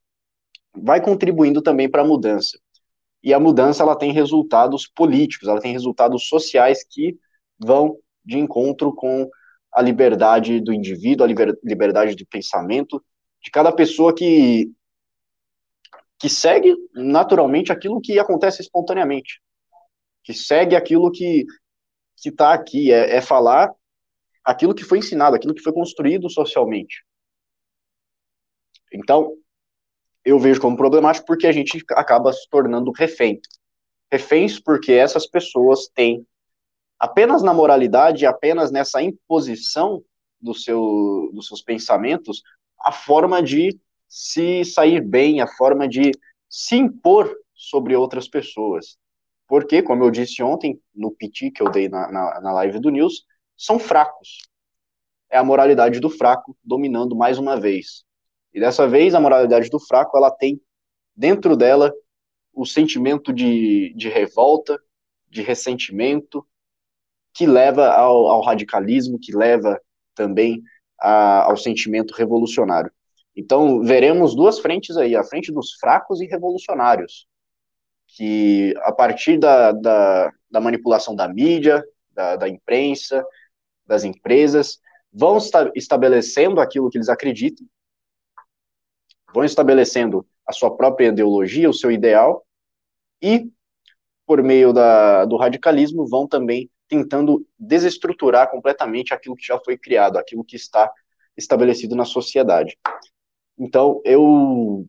vai contribuindo também para a mudança. E a mudança, ela tem resultados políticos, ela tem resultados sociais que vão de encontro com a liberdade do indivíduo, a liberdade de pensamento de cada pessoa que que segue naturalmente aquilo que acontece espontaneamente, que segue aquilo que que está aqui, é, é falar aquilo que foi ensinado, aquilo que foi construído socialmente. Então, eu vejo como problemático porque a gente acaba se tornando refém. Reféns porque essas pessoas têm apenas na moralidade, apenas nessa imposição do seu, dos seus pensamentos, a forma de se sair bem, a forma de se impor sobre outras pessoas. Porque, como eu disse ontem, no PT que eu dei na, na, na live do News, são fracos. É a moralidade do fraco dominando mais uma vez. E dessa vez, a moralidade do fraco, ela tem dentro dela o sentimento de, de revolta, de ressentimento, que leva ao, ao radicalismo, que leva também a, ao sentimento revolucionário. Então, veremos duas frentes aí, a frente dos fracos e revolucionários, que a partir da, da, da manipulação da mídia, da, da, imprensa, das empresas, vão esta, estabelecendo aquilo que eles acreditam, vão estabelecendo a sua própria ideologia, o seu ideal, e, por meio da, do radicalismo, vão também tentando desestruturar completamente aquilo que já foi criado, aquilo que está estabelecido na sociedade. Então, eu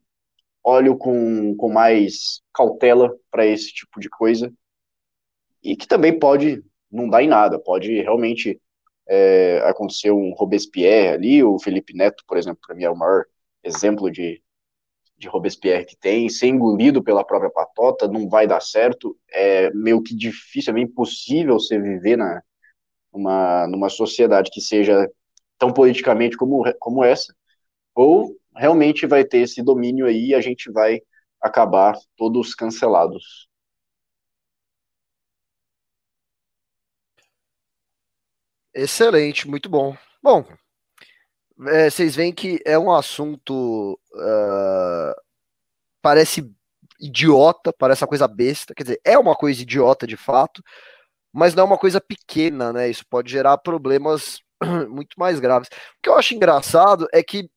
olho com, com mais cautela para esse tipo de coisa, e que também pode não dar em nada, pode realmente é, acontecer um Robespierre ali, o Felipe Neto, por exemplo, para mim é o maior exemplo de, de Robespierre que tem, ser engolido pela própria patota, não vai dar certo, é meio que difícil, é meio impossível você viver na, numa, numa sociedade que seja tão politicamente como, como essa, ou realmente vai ter esse domínio aí e a gente vai acabar todos cancelados. Excelente, muito bom. Bom, é, vocês veem que é um assunto. Uh, parece idiota, parece uma coisa besta. Quer dizer, é uma coisa idiota de fato, mas não é uma coisa pequena, né? Isso pode gerar problemas muito mais graves. O que eu acho engraçado é que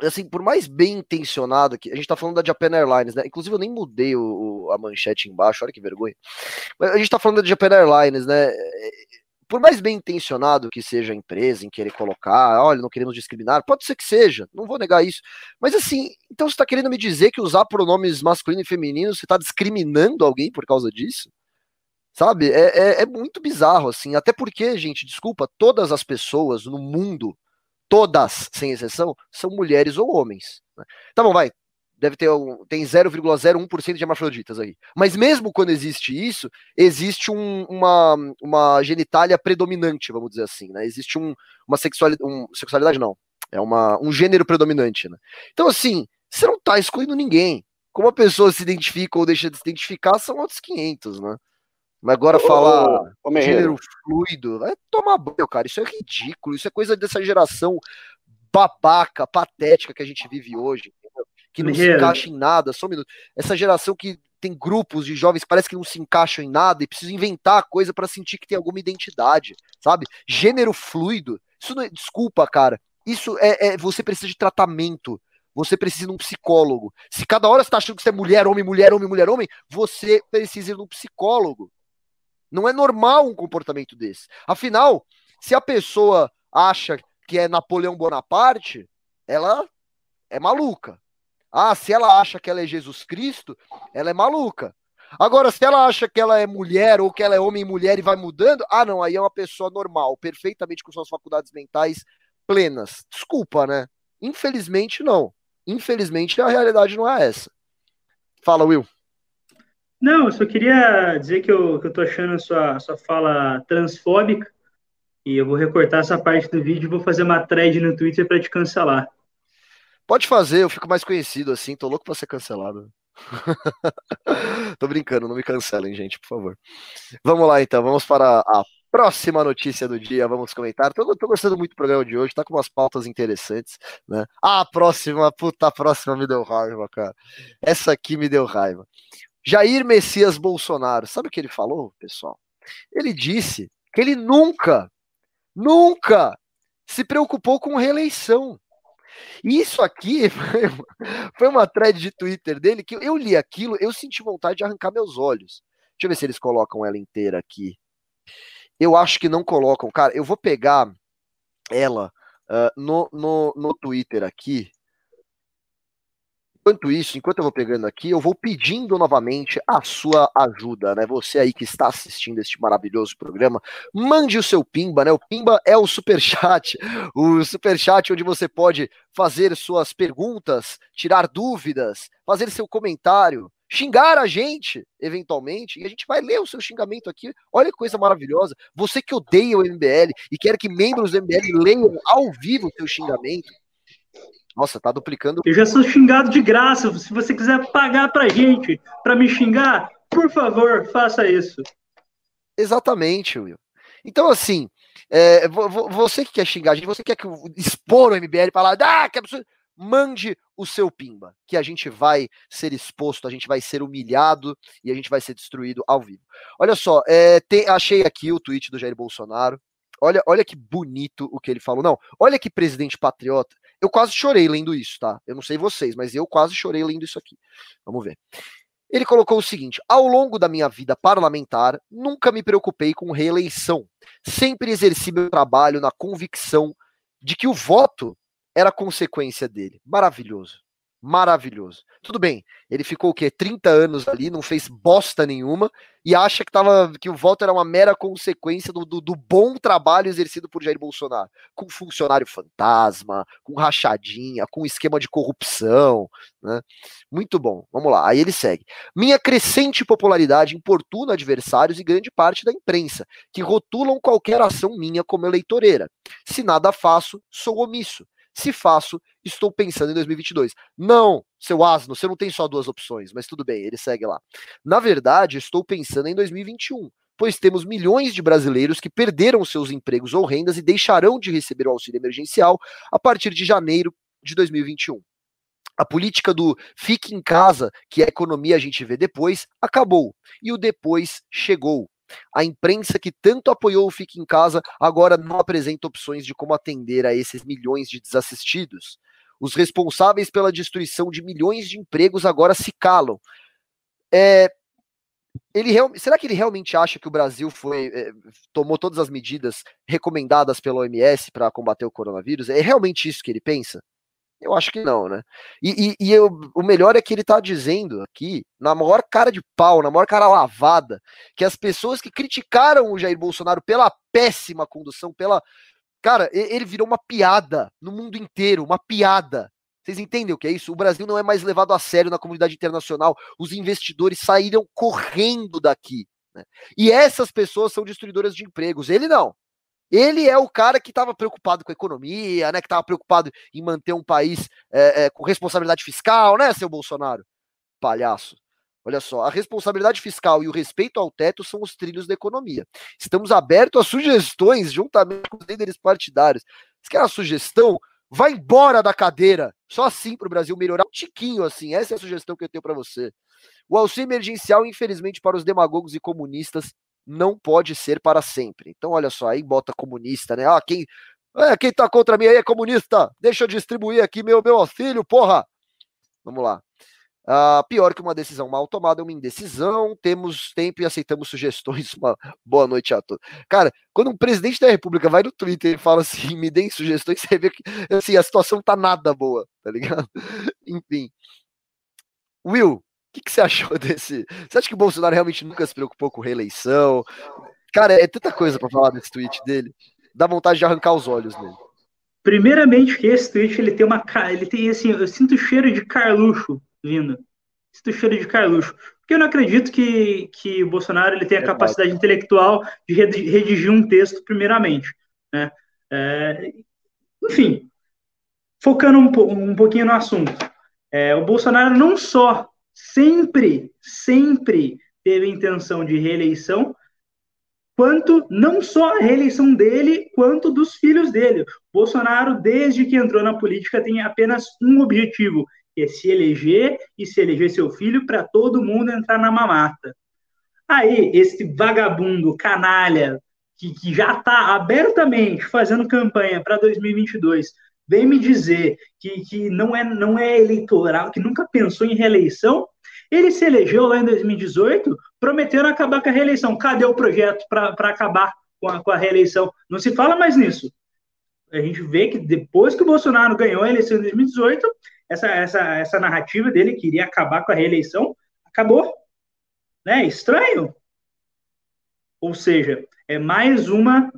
assim, por mais bem intencionado que a gente tá falando da Japan Airlines, né? Inclusive eu nem mudei o, o, a manchete embaixo, olha que vergonha. Mas a gente tá falando da Japan Airlines, né? Por mais bem intencionado que seja a empresa em querer colocar, olha, não queremos discriminar, pode ser que seja, não vou negar isso. Mas assim, então você tá querendo me dizer que usar pronomes masculino e feminino, você tá discriminando alguém por causa disso? Sabe? É, é, é muito bizarro, assim. Até porque, gente, desculpa, todas as pessoas no mundo todas, sem exceção, são mulheres ou homens. Né? Tá bom, vai. Deve ter um, tem 0,01% de hermafroditas aí. Mas mesmo quando existe isso, existe um, uma, uma genitália predominante, vamos dizer assim, né? Existe um, uma sexualidade, um, sexualidade não, é uma, um gênero predominante, né? Então, assim, você não tá excluindo ninguém. Como a pessoa se identifica ou deixa de se identificar, são outros 500, né? Mas agora ô, falar ô, ô, gênero fluido, vai tomar banho, cara. Isso é ridículo. Isso é coisa dessa geração babaca, patética que a gente vive hoje. Que não se encaixa em nada. Só um minuto. Essa geração que tem grupos de jovens parece que não se encaixam em nada e precisa inventar coisa para sentir que tem alguma identidade, sabe? Gênero fluido. Isso não é, desculpa, cara. Isso é, é você precisa de tratamento você precisa de um psicólogo. Se cada hora você está achando que você é mulher, homem, mulher, homem, mulher, homem, você precisa de um psicólogo. Não é normal um comportamento desse. Afinal, se a pessoa acha que é Napoleão Bonaparte, ela é maluca. Ah, se ela acha que ela é Jesus Cristo, ela é maluca. Agora, se ela acha que ela é mulher ou que ela é homem e mulher e vai mudando, ah, não, aí é uma pessoa normal, perfeitamente com suas faculdades mentais plenas. Desculpa, né? Infelizmente, não. Infelizmente, a realidade não é essa. Fala, Will. Não, eu só queria dizer que eu, que eu tô achando a sua, a sua fala transfóbica e eu vou recortar essa parte do vídeo e vou fazer uma thread no Twitter para te cancelar. Pode fazer, eu fico mais conhecido assim, tô louco pra ser cancelado. tô brincando, não me cancelem, gente, por favor. Vamos lá então, vamos para a Próxima notícia do dia, vamos comentar. Tô, tô, gostando muito do programa de hoje, tá com umas pautas interessantes, né? Ah, a próxima, puta, a próxima me deu raiva, cara. Essa aqui me deu raiva. Jair Messias Bolsonaro, sabe o que ele falou, pessoal? Ele disse que ele nunca, nunca se preocupou com reeleição. Isso aqui foi uma, foi uma thread de Twitter dele que eu li aquilo, eu senti vontade de arrancar meus olhos. Deixa eu ver se eles colocam ela inteira aqui. Eu acho que não colocam. Cara, eu vou pegar ela uh, no, no, no Twitter aqui. Enquanto isso, enquanto eu vou pegando aqui, eu vou pedindo novamente a sua ajuda, né? Você aí que está assistindo este maravilhoso programa, mande o seu Pimba, né? O Pimba é o super chat, o super chat onde você pode fazer suas perguntas, tirar dúvidas, fazer seu comentário, xingar a gente, eventualmente, e a gente vai ler o seu xingamento aqui. Olha que coisa maravilhosa. Você que odeia o MBL e quer que membros do MBL leiam ao vivo o seu xingamento. Nossa, tá duplicando. Eu já sou xingado de graça. Se você quiser pagar pra gente para me xingar, por favor, faça isso. Exatamente, Will. Então, assim, é, você que quer xingar a gente, você que quer expor o MBL para lá, ah, que absurdo mande o seu pimba, que a gente vai ser exposto, a gente vai ser humilhado e a gente vai ser destruído ao vivo. Olha só, é, tem, achei aqui o tweet do Jair Bolsonaro. Olha, olha que bonito o que ele falou. Não, olha que presidente patriota. Eu quase chorei lendo isso, tá? Eu não sei vocês, mas eu quase chorei lendo isso aqui. Vamos ver. Ele colocou o seguinte: ao longo da minha vida parlamentar, nunca me preocupei com reeleição. Sempre exerci meu trabalho na convicção de que o voto era consequência dele. Maravilhoso. Maravilhoso. Tudo bem, ele ficou o quê? 30 anos ali, não fez bosta nenhuma e acha que, tava, que o voto era uma mera consequência do, do, do bom trabalho exercido por Jair Bolsonaro. Com funcionário fantasma, com rachadinha, com esquema de corrupção. Né? Muito bom. Vamos lá. Aí ele segue. Minha crescente popularidade importuna adversários e grande parte da imprensa, que rotulam qualquer ação minha como eleitoreira. Se nada faço, sou omisso se faço, estou pensando em 2022. Não, seu asno, você não tem só duas opções, mas tudo bem, ele segue lá. Na verdade, estou pensando em 2021, pois temos milhões de brasileiros que perderam seus empregos ou rendas e deixarão de receber o auxílio emergencial a partir de janeiro de 2021. A política do fique em casa, que a economia a gente vê depois, acabou. E o depois chegou. A imprensa que tanto apoiou o Fique em Casa agora não apresenta opções de como atender a esses milhões de desassistidos. Os responsáveis pela destruição de milhões de empregos agora se calam. É, ele será que ele realmente acha que o Brasil foi é, tomou todas as medidas recomendadas pela OMS para combater o coronavírus? É realmente isso que ele pensa? Eu acho que não, né? E, e, e eu, o melhor é que ele tá dizendo aqui, na maior cara de pau, na maior cara lavada, que as pessoas que criticaram o Jair Bolsonaro pela péssima condução, pela. Cara, ele virou uma piada no mundo inteiro, uma piada. Vocês entendem o que é isso? O Brasil não é mais levado a sério na comunidade internacional. Os investidores saíram correndo daqui. Né? E essas pessoas são destruidoras de empregos. Ele não. Ele é o cara que estava preocupado com a economia, né? Que estava preocupado em manter um país é, é, com responsabilidade fiscal, né, seu Bolsonaro? Palhaço. Olha só, a responsabilidade fiscal e o respeito ao teto são os trilhos da economia. Estamos abertos a sugestões juntamente com os líderes partidários. Se quer uma sugestão, vai embora da cadeira. Só assim para o Brasil melhorar um tiquinho assim. Essa é a sugestão que eu tenho para você. O auxílio emergencial, infelizmente, para os demagogos e comunistas, não pode ser para sempre. Então, olha só, aí bota comunista, né? Ah, quem, é, quem tá contra mim aí é comunista. Deixa eu distribuir aqui meu, meu auxílio, porra. Vamos lá. Uh, pior que uma decisão mal tomada é uma indecisão. Temos tempo e aceitamos sugestões. Uma boa noite a todos. Cara, quando um presidente da República vai no Twitter e fala assim, me deem sugestões, você vê que assim, a situação tá nada boa, tá ligado? Enfim. Will, que, que, você achou desse? Você acha que o Bolsonaro realmente nunca se preocupou com reeleição? Cara, é tanta coisa para falar desse tweet dele. Dá vontade de arrancar os olhos nele. Primeiramente, que esse tweet ele tem uma ele tem assim, eu sinto cheiro de Carluxo vindo. Sinto cheiro de Carluxo. Porque eu não acredito que, que o Bolsonaro ele tenha a capacidade intelectual de redigir um texto, primeiramente. Né? É, enfim, focando um, um pouquinho no assunto. É, o Bolsonaro não só sempre, sempre teve intenção de reeleição, quanto não só a reeleição dele, quanto dos filhos dele. Bolsonaro, desde que entrou na política, tem apenas um objetivo, que é se eleger e se eleger seu filho para todo mundo entrar na mamata. Aí, esse vagabundo, canalha, que, que já está abertamente fazendo campanha para 2022, vem me dizer que, que não, é, não é eleitoral, que nunca pensou em reeleição, ele se elegeu lá em 2018, prometendo acabar com a reeleição. Cadê o projeto para acabar com a, com a reeleição? Não se fala mais nisso. A gente vê que depois que o Bolsonaro ganhou a eleição em 2018, essa, essa, essa narrativa dele que iria acabar com a reeleição acabou. Né? Estranho. Ou seja, é mais uma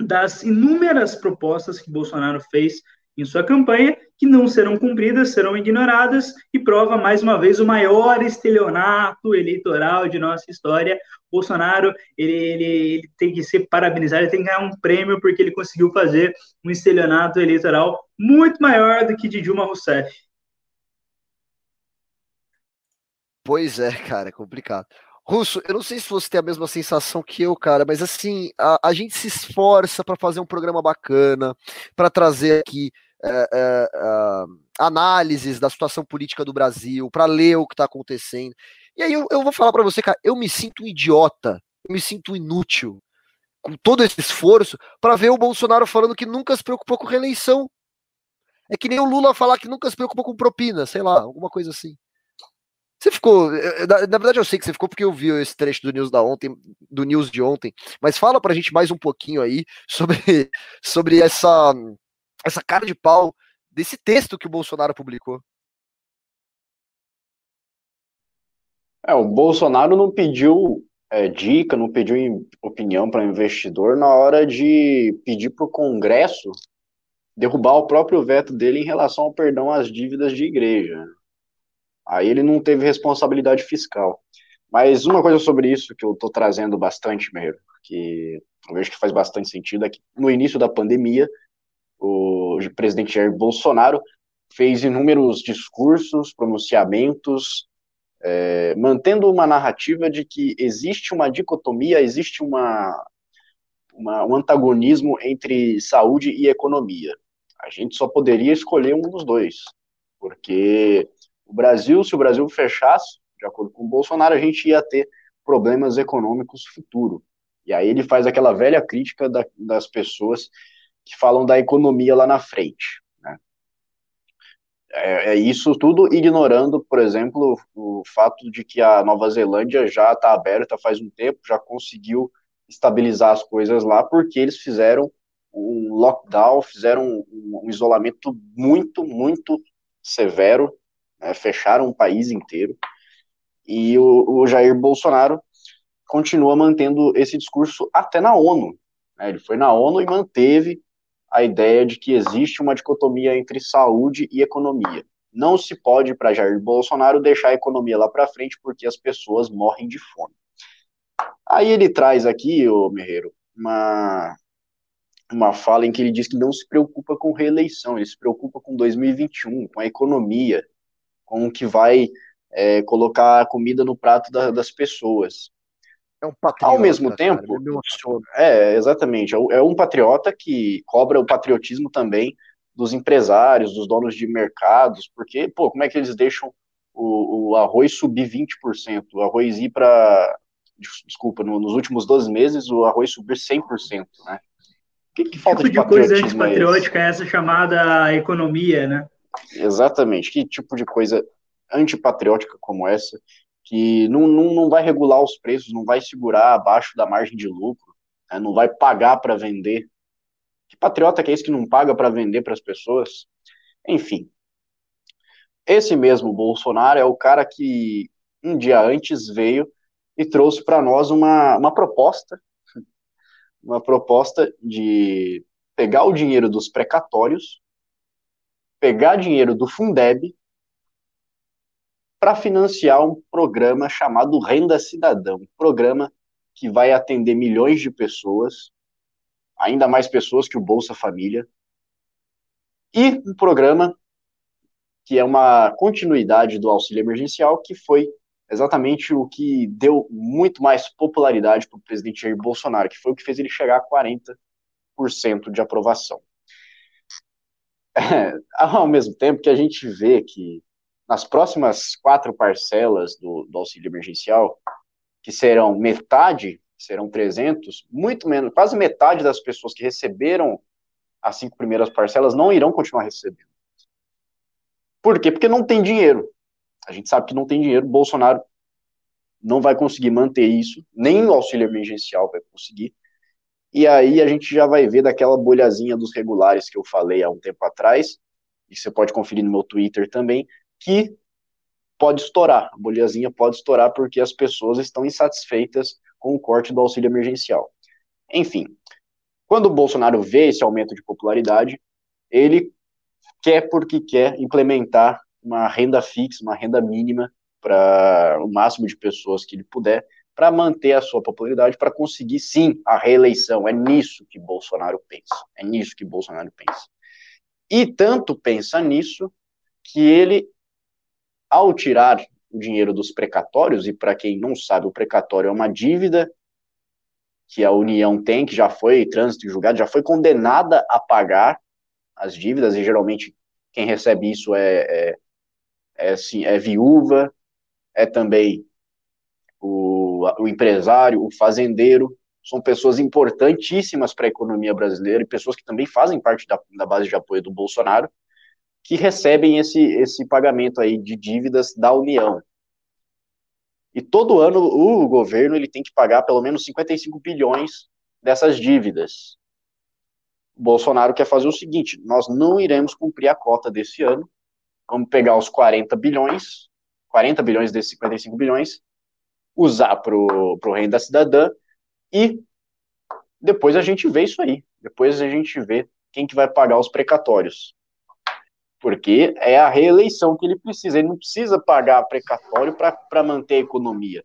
das inúmeras propostas que Bolsonaro fez em sua campanha, que não serão cumpridas, serão ignoradas, e prova mais uma vez o maior estelionato eleitoral de nossa história. Bolsonaro, ele, ele, ele, tem que ser parabenizado, ele tem que ganhar um prêmio, porque ele conseguiu fazer um estelionato eleitoral muito maior do que de Dilma Rousseff. Pois é, cara, é complicado. Russo, eu não sei se você tem a mesma sensação que eu, cara, mas assim, a, a gente se esforça para fazer um programa bacana, para trazer aqui é, é, análises da situação política do Brasil, para ler o que está acontecendo. E aí eu, eu vou falar para você, cara, eu me sinto um idiota, eu me sinto inútil com todo esse esforço para ver o Bolsonaro falando que nunca se preocupou com reeleição. É que nem o Lula falar que nunca se preocupou com propina, sei lá, alguma coisa assim. Você ficou. Eh, na, na, verdade, eu sei que você ficou porque eu vi esse trecho do News da ontem, do News de ontem. Mas fala pra gente mais um pouquinho aí sobre, sobre essa, essa cara de pau desse texto que o Bolsonaro publicou. É, o Bolsonaro não pediu é, dica, não pediu opinião para investidor na hora de pedir para o Congresso derrubar o próprio veto dele em relação ao perdão às dívidas de igreja. Aí ele não teve responsabilidade fiscal. Mas uma coisa sobre isso que eu estou trazendo bastante, Meiro, que eu vejo que faz bastante sentido, é que no início da pandemia, o presidente Jair Bolsonaro fez inúmeros discursos, pronunciamentos, é, mantendo uma narrativa de que existe uma dicotomia, existe uma, uma, um antagonismo entre saúde e economia. A gente só poderia escolher um dos dois, porque o Brasil, se o Brasil fechasse, de acordo com o Bolsonaro, a gente ia ter problemas econômicos futuro. E aí ele faz aquela velha crítica da, das pessoas que falam da economia lá na frente. Né? É, é, isso tudo ignorando, por exemplo, o fato de que a Nova Zelândia já está aberta faz um tempo, já conseguiu estabilizar as coisas lá, porque eles fizeram um lockdown, fizeram um, um isolamento muito, muito severo né, fecharam o país inteiro, e o, o, Jair Bolsonaro continua mantendo esse discurso até na ONU. Né, ele foi na ONU e manteve a ideia de que existe uma dicotomia entre saúde e economia. Não se pode, para Jair Bolsonaro, deixar a economia lá para frente porque as pessoas morrem de fome. Aí ele traz aqui, o Merreiro, uma, uma fala em que ele diz que não se preocupa com reeleição, ele se preocupa com 2021, com a economia, com o que vai é, colocar comida no prato da, das pessoas. É um patriota, Ao mesmo tempo, é, exatamente, é, é um patriota que cobra o patriotismo também dos empresários, dos donos de mercados, porque, pô, como é que eles deixam o, o arroz subir 20%, o arroz ir para, desculpa, no, nos últimos 12 meses o arroz subir 100%, né? Que, que falta tipo de, de coisa antipatriótica é essa chamada economia, né? Exatamente, que tipo de coisa antipatriótica como essa, que não, não, não vai regular os preços, não vai segurar abaixo da margem de lucro, né? não vai pagar para vender. Que patriota que é esse que não paga para vender para as pessoas? Enfim, esse mesmo Bolsonaro é o cara que um dia antes veio e trouxe para nós uma, uma proposta, uma proposta de pegar o dinheiro dos precatórios, pegar dinheiro do Fundeb para financiar um programa chamado Renda Cidadão, um programa que vai atender milhões de pessoas, ainda mais pessoas que o Bolsa Família, e um programa que é uma continuidade do auxílio emergencial, que foi exatamente o que deu muito mais popularidade para o presidente Jair Bolsonaro, que foi o que fez ele chegar a 40% de aprovação. É, ao mesmo tempo que a gente vê que nas próximas quatro parcelas do, do auxílio emergencial, que serão metade, serão 300, muito menos, quase metade das pessoas que receberam as cinco primeiras parcelas não irão continuar recebendo. Por quê? Porque não tem dinheiro. A gente sabe que não tem dinheiro, Bolsonaro não vai conseguir manter isso, nem o auxílio emergencial vai conseguir. E aí a gente já vai ver daquela bolhazinha dos regulares que eu falei há um tempo atrás, e você pode conferir no meu Twitter também, que pode estourar. A bolhazinha pode estourar porque as pessoas estão insatisfeitas com o corte do auxílio emergencial. Enfim, quando o Bolsonaro vê esse aumento de popularidade, ele quer porque quer implementar uma renda fixa, uma renda mínima para o máximo de pessoas que ele puder, para manter a sua popularidade, para conseguir sim a reeleição. É nisso que Bolsonaro pensa. É nisso que Bolsonaro pensa. E tanto pensa nisso que ele, ao tirar o dinheiro dos precatórios, e para quem não sabe, o precatório é uma dívida que a União tem, que já foi trânsito e julgado, já foi condenada a pagar as dívidas, e geralmente quem recebe isso é, é, é, é viúva, é também o, o empresário, o fazendeiro, são pessoas importantíssimas para a economia brasileira e pessoas que também fazem parte da, da base de apoio do Bolsonaro, que recebem esse, esse pagamento aí de dívidas da União. E todo ano o governo ele tem que pagar pelo menos 55 bilhões dessas dívidas. O Bolsonaro quer fazer o seguinte: nós não iremos cumprir a cota desse ano, vamos pegar os 40 bilhões, 40 bilhões desses 55 bilhões, usar para o renda cidadã e depois a gente vê isso aí. Depois a gente vê quem que vai pagar os precatórios. Porque é a reeleição que ele precisa. Ele não precisa pagar precatório para manter a economia.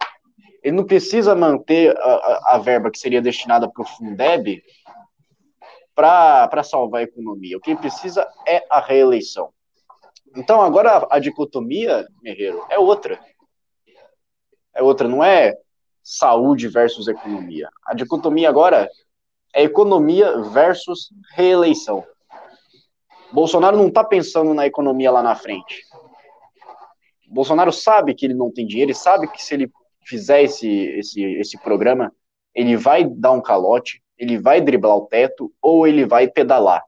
Ele não precisa manter a, a, verba que seria destinada para o Fundeb para salvar a economia. O que ele precisa é a reeleição. Então, agora a, a dicotomia, Guerreiro, é outra. É outra, não é saúde versus economia. A dicotomia agora é economia versus reeleição. Bolsonaro não está pensando na economia lá na frente. Bolsonaro sabe que ele não tem dinheiro, ele sabe que se ele fizer esse, esse, esse programa, ele vai dar um calote, ele vai driblar o teto ou ele vai pedalar.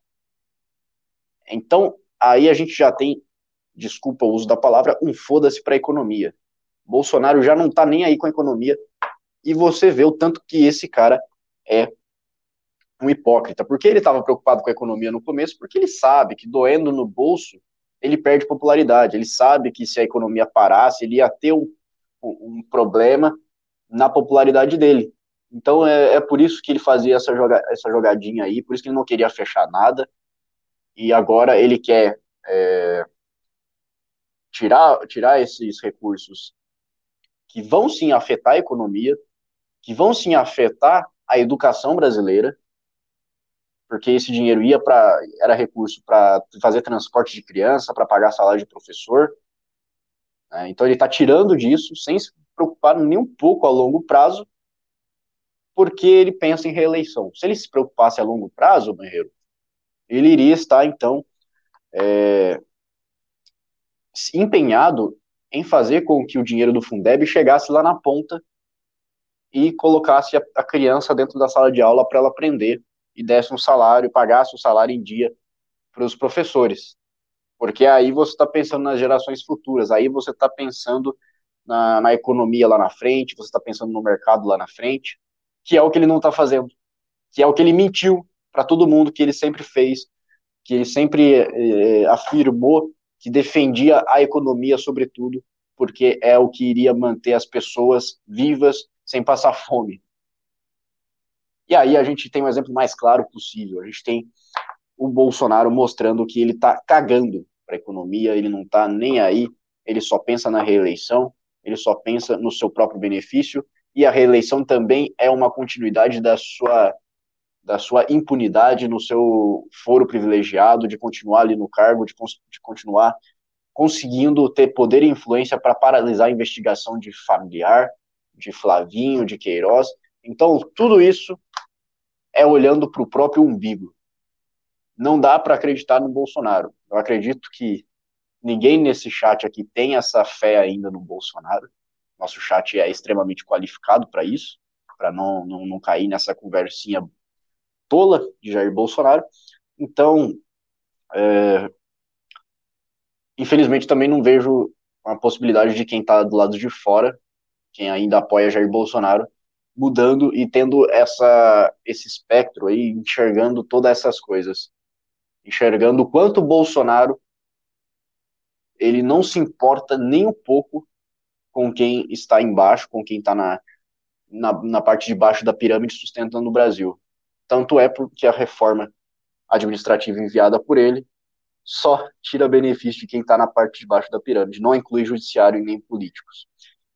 Então, aí a gente já tem, desculpa o uso da palavra, um foda-se para a economia. Bolsonaro já não está nem aí com a economia e você vê o tanto que esse cara é um hipócrita. Por que ele estava preocupado com a economia no começo? Porque ele sabe que doendo no bolso ele perde popularidade. Ele sabe que se a economia parasse, ele ia ter um, um problema na popularidade dele. Então é, é, por isso que ele fazia essa, joga, essa jogadinha aí, por isso que ele não queria fechar nada. E agora ele quer é, tirar, tirar esses recursos que vão sim afetar a economia, que vão sim afetar a educação brasileira, porque esse dinheiro ia para era recurso para fazer transporte de criança, para pagar salário de professor. Né? Então ele está tirando disso sem se preocupar nem um pouco a longo prazo, porque ele pensa em reeleição. Se ele se preocupasse a longo prazo, Banheiro, ele iria estar, então, é, empenhado em fazer com que o dinheiro do Fundeb chegasse lá na ponta e colocasse a, a criança dentro da sala de aula para ela aprender e desse um salário, pagasse o salário em dia para os professores. Porque aí você está pensando nas gerações futuras, aí você está pensando na, na, economia lá na frente, você está pensando no mercado lá na frente, que é o que ele não está fazendo, que é o que ele mentiu para todo mundo que ele sempre fez, que ele sempre eh, afirmou que defendia a economia sobretudo, porque é o que iria manter as pessoas vivas sem passar fome. E aí a gente tem um exemplo mais claro possível. A gente tem o Bolsonaro mostrando que ele está cagando para a economia, ele não está nem aí, ele só pensa na reeleição, ele só pensa no seu próprio benefício, e a reeleição também é uma continuidade da sua da sua impunidade no seu foro privilegiado, de continuar ali no cargo, de, de continuar conseguindo ter poder e influência para paralisar a investigação de familiar, de Flavinho, de Queiroz. Então, tudo isso é olhando para o próprio umbigo. Não dá para acreditar no Bolsonaro. Eu acredito que ninguém nesse chat aqui tem essa fé ainda no Bolsonaro. Nosso chat é extremamente qualificado para isso, para não, não, não cair nessa conversinha tola de Jair Bolsonaro. Então, é, infelizmente também não vejo a possibilidade de quem está do lado de fora quem ainda apoia Jair Bolsonaro, mudando e tendo essa, esse espectro aí, enxergando todas essas coisas. Enxergando o quanto Bolsonaro ele não se importa nem um pouco com quem está embaixo, com quem está na, na, na parte de baixo da pirâmide sustentando o Brasil. Tanto é porque a reforma administrativa enviada por ele só tira benefício de quem está na parte de baixo da pirâmide, não inclui judiciário e nem políticos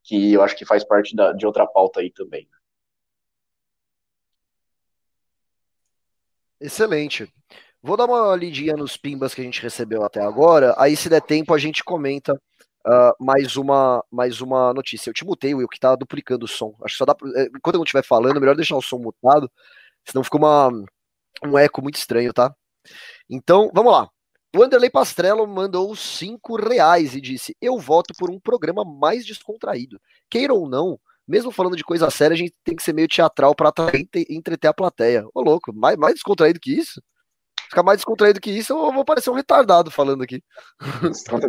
que eu acho que faz parte da, de outra pauta aí também. Né? Excelente. Vou dar uma lidinha nos pimbas que a gente recebeu até agora. Aí, se der tempo, a gente comenta uh, mais, uma, mais uma notícia. Eu te mutei, Will, que tá duplicando o som. Acho que só dá. Pra, eh, enquanto eu não estiver falando, é melhor deixar o som mutado, senão fica uma, um eco muito estranho, tá? Então, vamos lá. O Pastrello mandou cinco reais e disse: Eu voto por um programa mais descontraído. Queira ou não, mesmo falando de coisa séria, a gente tem que ser meio teatral para entreter a plateia. Ô, louco, mais, mais descontraído que isso? Ficar mais descontraído que isso, eu vou parecer um retardado falando aqui.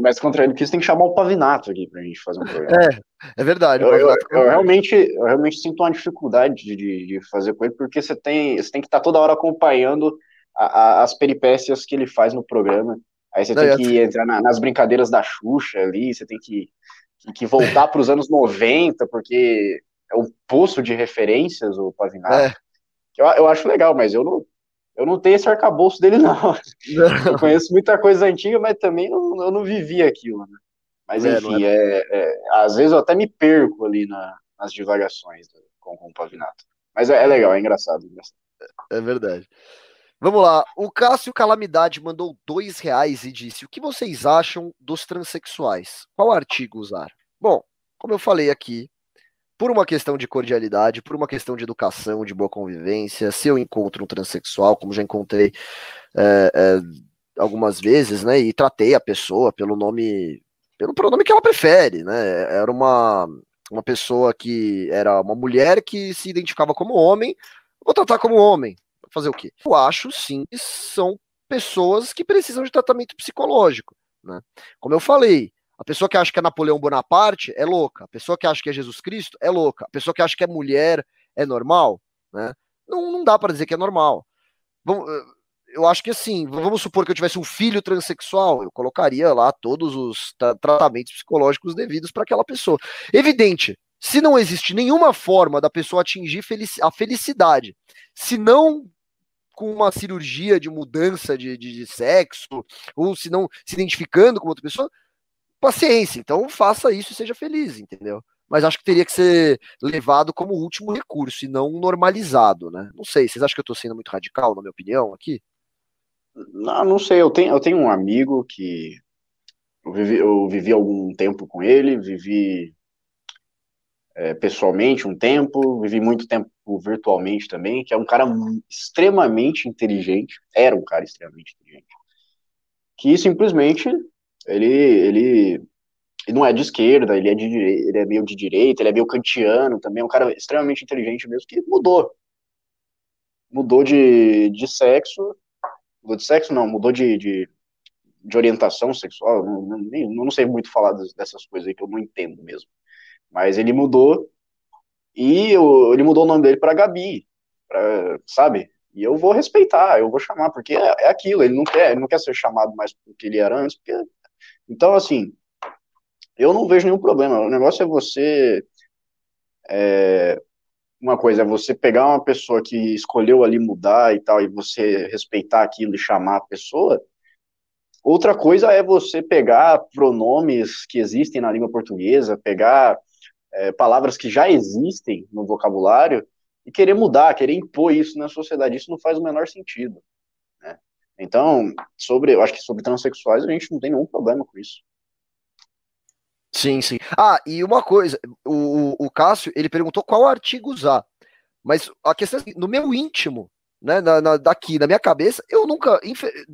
Mais descontraído que isso, tem que chamar o Pavinato aqui pra gente fazer um programa. É, é verdade. Eu, eu, eu realmente, eu realmente sinto uma dificuldade de, de fazer com ele, porque você tem, você tem que estar toda hora acompanhando a, a, as peripécias que ele faz no programa. Aí você tem que entrar na, nas brincadeiras da Xuxa ali, você tem que, que voltar para os anos 90, porque é o poço de referências, o Pavinato. É. Eu, eu acho legal, mas eu não, eu não tenho esse arcabouço dele, não. não. Eu conheço muita coisa antiga, mas também não, eu não vivi aquilo, né? Mas é, enfim, é... É, é, às vezes eu até me perco ali na, nas divagações com, com o Pavinato. Mas é, é legal, é engraçado, engraçado. É verdade. Vamos lá. O Cássio Calamidade mandou dois reais e disse: O que vocês acham dos transexuais? Qual artigo usar? Bom, como eu falei aqui, por uma questão de cordialidade, por uma questão de educação, de boa convivência, se eu encontro um transexual, como já encontrei é, é, algumas vezes, né, e tratei a pessoa pelo nome, pelo pronome que ela prefere, né, era uma, uma pessoa que era uma mulher que se identificava como homem, vou tratar como homem, fazer o quê? Eu acho sim que são pessoas que precisam de tratamento psicológico. Né? Como eu falei, a pessoa que acha que é Napoleão Bonaparte é louca, a pessoa que acha que é Jesus Cristo é louca, a pessoa que acha que é mulher é normal, né? Não, não dá para dizer que é normal. Eh, eu acho que assim, vamos supor que eu tivesse um filho transexual, eu colocaria lá todos os tra tratamentos psicológicos devidos para aquela pessoa. Evidente, se não existe nenhuma forma da pessoa atingir felici a felicidade, se não com uma cirurgia de mudança de, de, de sexo, ou se não se identificando com outra pessoa, paciência. Então faça isso e seja feliz, entendeu? Mas acho que teria que ser levado como último recurso e não normalizado, né? Não sei, vocês acham que eu estou sendo muito radical, na minha opinião, aqui? Não, não sei, eu tenho, eu tenho um amigo que Eu vivi, eu vivi algum tempo com ele, vivi é, pessoalmente um tempo, vivi muito tempo virtualmente também, que é um cara extremamente inteligente, era um cara extremamente inteligente, que simplesmente ele, ele, ele não é de esquerda, ele é, de, ele é meio de direita, ele é meio kantiano também, é um cara extremamente inteligente mesmo, que mudou. Mudou de, de sexo, mudou de sexo não, mudou de, de, de orientação sexual, não, não, não sei muito falar dessas coisas aí que eu não entendo mesmo. Mas ele mudou e eu, ele mudou o nome dele para Gabi, pra, sabe? E eu vou respeitar, eu vou chamar, porque é, é, aquilo, ele não quer, ele não quer ser chamado mais do que ele era antes, porque... Então, assim, eu não vejo nenhum problema. O negócio é você. É, uma coisa é você pegar uma pessoa que escolheu ali mudar e tal, e você respeitar aquilo e chamar a pessoa. Outra coisa é você pegar pronomes que existem na língua portuguesa, pegar é, palavras que já existem no vocabulário e querer mudar, querer impor isso na sociedade. Isso não faz o menor sentido. Né? Então, sobre, eu acho que sobre transexuais a gente não tem nenhum problema com isso. Sim, sim. Ah, e uma coisa, o, o Cássio, ele perguntou qual artigo usar. Mas a questão é no meu íntimo, né, na, na, daqui, na minha cabeça, eu nunca,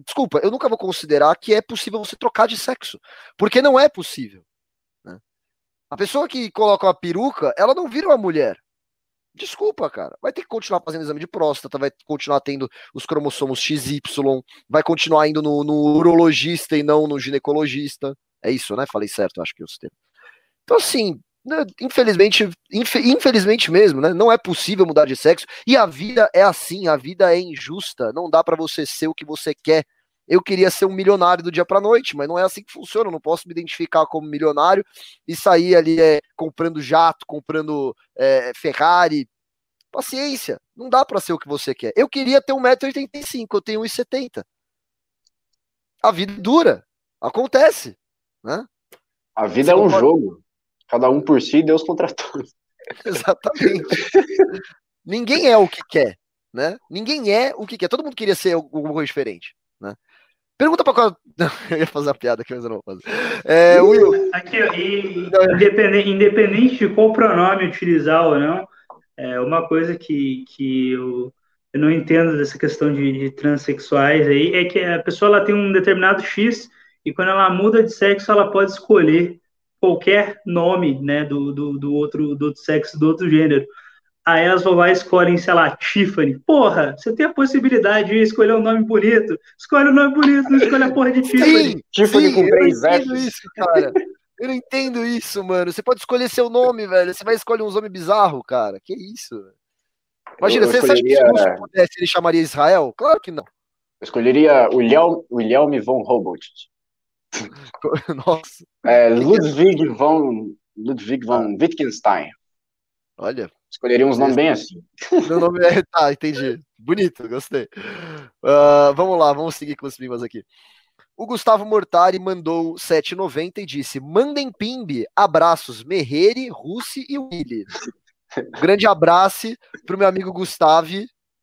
desculpa, eu nunca vou considerar que é possível você trocar de sexo, porque não é possível. A pessoa que coloca uma peruca, ela não vira uma mulher. Desculpa, cara. Vai ter que continuar fazendo exame de próstata, vai continuar tendo os cromossomos XY, vai continuar indo no, no urologista e não no ginecologista. É isso, né? Falei certo, acho que eu termos. Então, assim, né, infelizmente, infelizmente mesmo, né? Não é possível mudar de sexo. E a vida é assim, a vida é injusta. Não dá para você ser o que você quer eu queria ser um milionário do dia para noite, mas não é assim que funciona. Eu não posso me identificar como milionário e sair ali é, comprando jato, comprando é, Ferrari. Paciência, não dá para ser o que você quer. Eu queria ter 1,85m, eu tenho 1,70m. A vida é dura, acontece. Né? A vida você é um pode... jogo. Cada um por si, Deus contra todos. Exatamente. Ninguém é o que quer, né? Ninguém é o que quer. Todo mundo queria ser alguma coisa diferente, né? Pergunta pra qual. eu ia fazer a piada aqui, mas eu não vou fazer. É, Will. Aqui, e, independente, independente de qual pronome utilizar ou não, é uma coisa que, que eu, eu não entendo dessa questão de, de transexuais aí é que a pessoa ela tem um determinado X e quando ela muda de sexo, ela pode escolher qualquer nome né, do, do, do, outro, do outro sexo, do outro gênero aí elas vão lá e escolhem, sei lá, Tiffany. Porra, você tem a possibilidade de escolher um nome bonito. Escolhe um nome bonito, não escolhe a porra de Tiffany. Sim, Tiffany sim, com três Fs. isso, cara. Eu não entendo isso, mano. Você pode escolher seu nome, velho. Você vai escolher um nome bizarro, cara. Que isso? Imagina, eu, você escolheria... acha que se pudesse, ele chamaria Israel? Claro que não. Eu escolheria William, William von Humboldt. Nossa. É, Ludwig von Ludwig von Wittgenstein. Olha, Escolheria uns nomes bem assim. Meu nome é. Tá, entendi. Bonito, gostei. Uh, vamos lá, vamos seguir com os pimbas aqui. O Gustavo Mortari mandou 7,90 e disse: Mandem pimbe, abraços, Merreri, Russi e Willy. grande abraço pro meu amigo Gustavo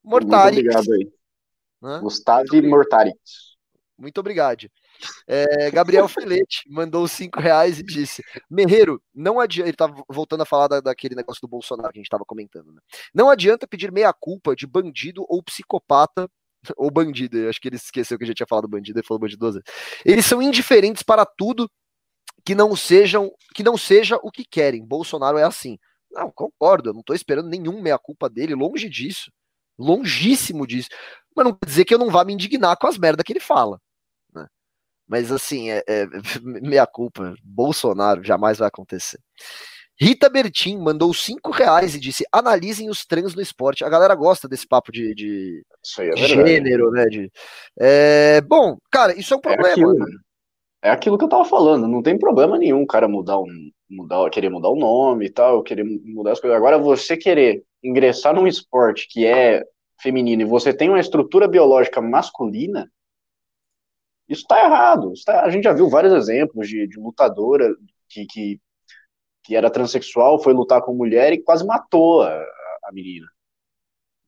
Mortari. Muito obrigado aí. Gustavo Mortari. Muito obrigado. É, Gabriel Filete mandou cinco reais e disse: Merreiro, não adianta. Ele tá voltando a falar da, daquele negócio do Bolsonaro que a gente estava comentando, né? Não adianta pedir meia-culpa de bandido ou psicopata. Ou bandido, acho que ele esqueceu que a gente tinha falado bandido e falou bandido duas vezes. Eles são indiferentes para tudo que não sejam que não seja o que querem. Bolsonaro é assim. Não, concordo, eu não estou esperando nenhum meia-culpa dele, longe disso. Longíssimo disso. Mas não quer dizer que eu não vá me indignar com as merdas que ele fala. Mas assim, é, é, meia culpa, Bolsonaro jamais vai acontecer. Rita Bertin mandou cinco reais e disse: analisem os trans no esporte. A galera gosta desse papo de, de, é de gênero, né? De, é, bom, cara, isso é um é problema. É aquilo, né? é aquilo, que eu tava falando. Não tem problema nenhum o cara mudar um, mudar, querer mudar o nome e tal, querer mudar as coisas. Agora, você querer ingressar num esporte que é feminino e você tem uma estrutura biológica masculina, isso está errado. Isso tá, a gente já viu vários exemplos de, de lutadora que, que, que, era transexual, foi lutar com mulher e quase matou a, a menina.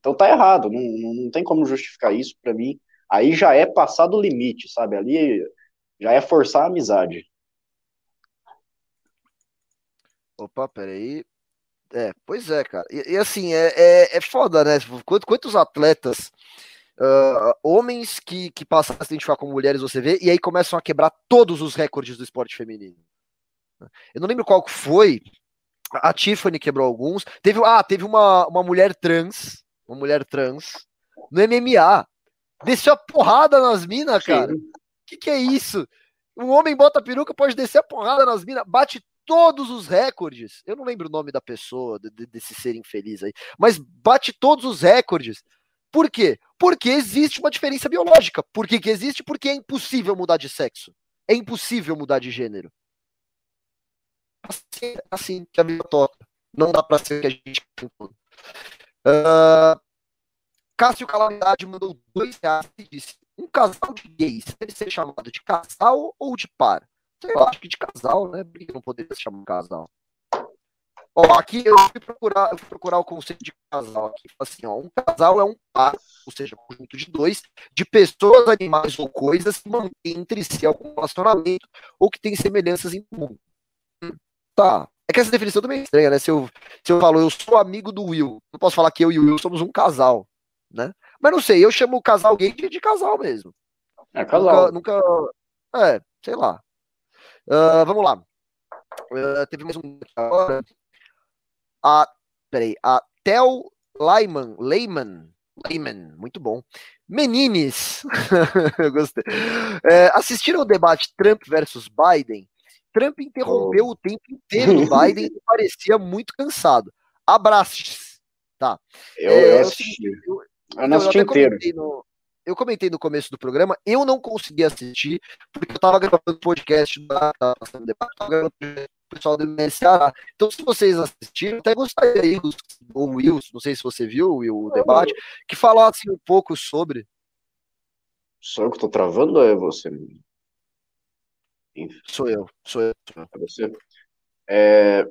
Então tá errado, não, não tem como justificar isso para mim. Aí já é passar do limite, sabe? Ali já é forçar a amizade. Opa, peraí. É, pois é, cara. E, e assim, é, é, é foda, né? Tipo, quantos, quantos atletas uh, homens que, que passam a se identificar com mulheres, você vê, e aí começam a quebrar todos os recordes do esporte feminino. Eu não lembro qual foi. A Tiffany quebrou alguns. Teve, ah, teve uma, uma mulher trans, uma mulher trans, no MMA. Desceu a porrada nas minas, cara. O que, que é isso? Um homem bota peruca, pode descer a porrada nas minas, bate todos os recordes. Eu não lembro o nome da pessoa, de, desse ser infeliz aí, mas bate todos os recordes. Por quê? Porque existe uma diferença biológica. Por que, que existe? Porque é impossível mudar de sexo. É impossível mudar de gênero. Assim, assim que a vida toca. Não dá pra ser que a gente uh, Cássio Calamidade mandou dois reais e disse: um casal de gays deve ser chamado de casal ou de par? Eu acho que de casal, né? Por que não poderia se chamar de casal? Ó, aqui eu fui procurar, eu fui procurar o conceito de casal aqui. Assim, ó, um casal é um par, ou seja, um conjunto de dois, de pessoas, animais ou coisas que mantêm entre si algum relacionamento ou que têm semelhanças em comum. Tá. É que essa definição também é estranha, né? Se eu, se eu falo, eu sou amigo do Will, não posso falar que eu e o Will somos um casal, né? Mas não sei, eu chamo o casal gay de, de casal mesmo. É casal. Nunca, nunca é, sei lá. Uh, vamos lá. Uh, teve mais um agora. A, peraí, a Tel Lyman, Lehman, Lehman, muito bom. Menines, eu gostei. É, assistiram o debate Trump versus Biden? Trump interrompeu oh. o tempo inteiro do Biden e parecia muito cansado. Abraços. Tá. Eu, é, eu assisti. Eu, eu não assisti inteiro. No, eu comentei no começo do programa, eu não consegui assistir, porque eu tava gravando podcast da, gravando o pessoal do MSA. Então, se vocês assistiram, até gostaria aí, o Will, não sei se você viu o debate, que falasse um pouco sobre. Só eu que tô travando ou é você? Sou eu, sou eu. É você? É,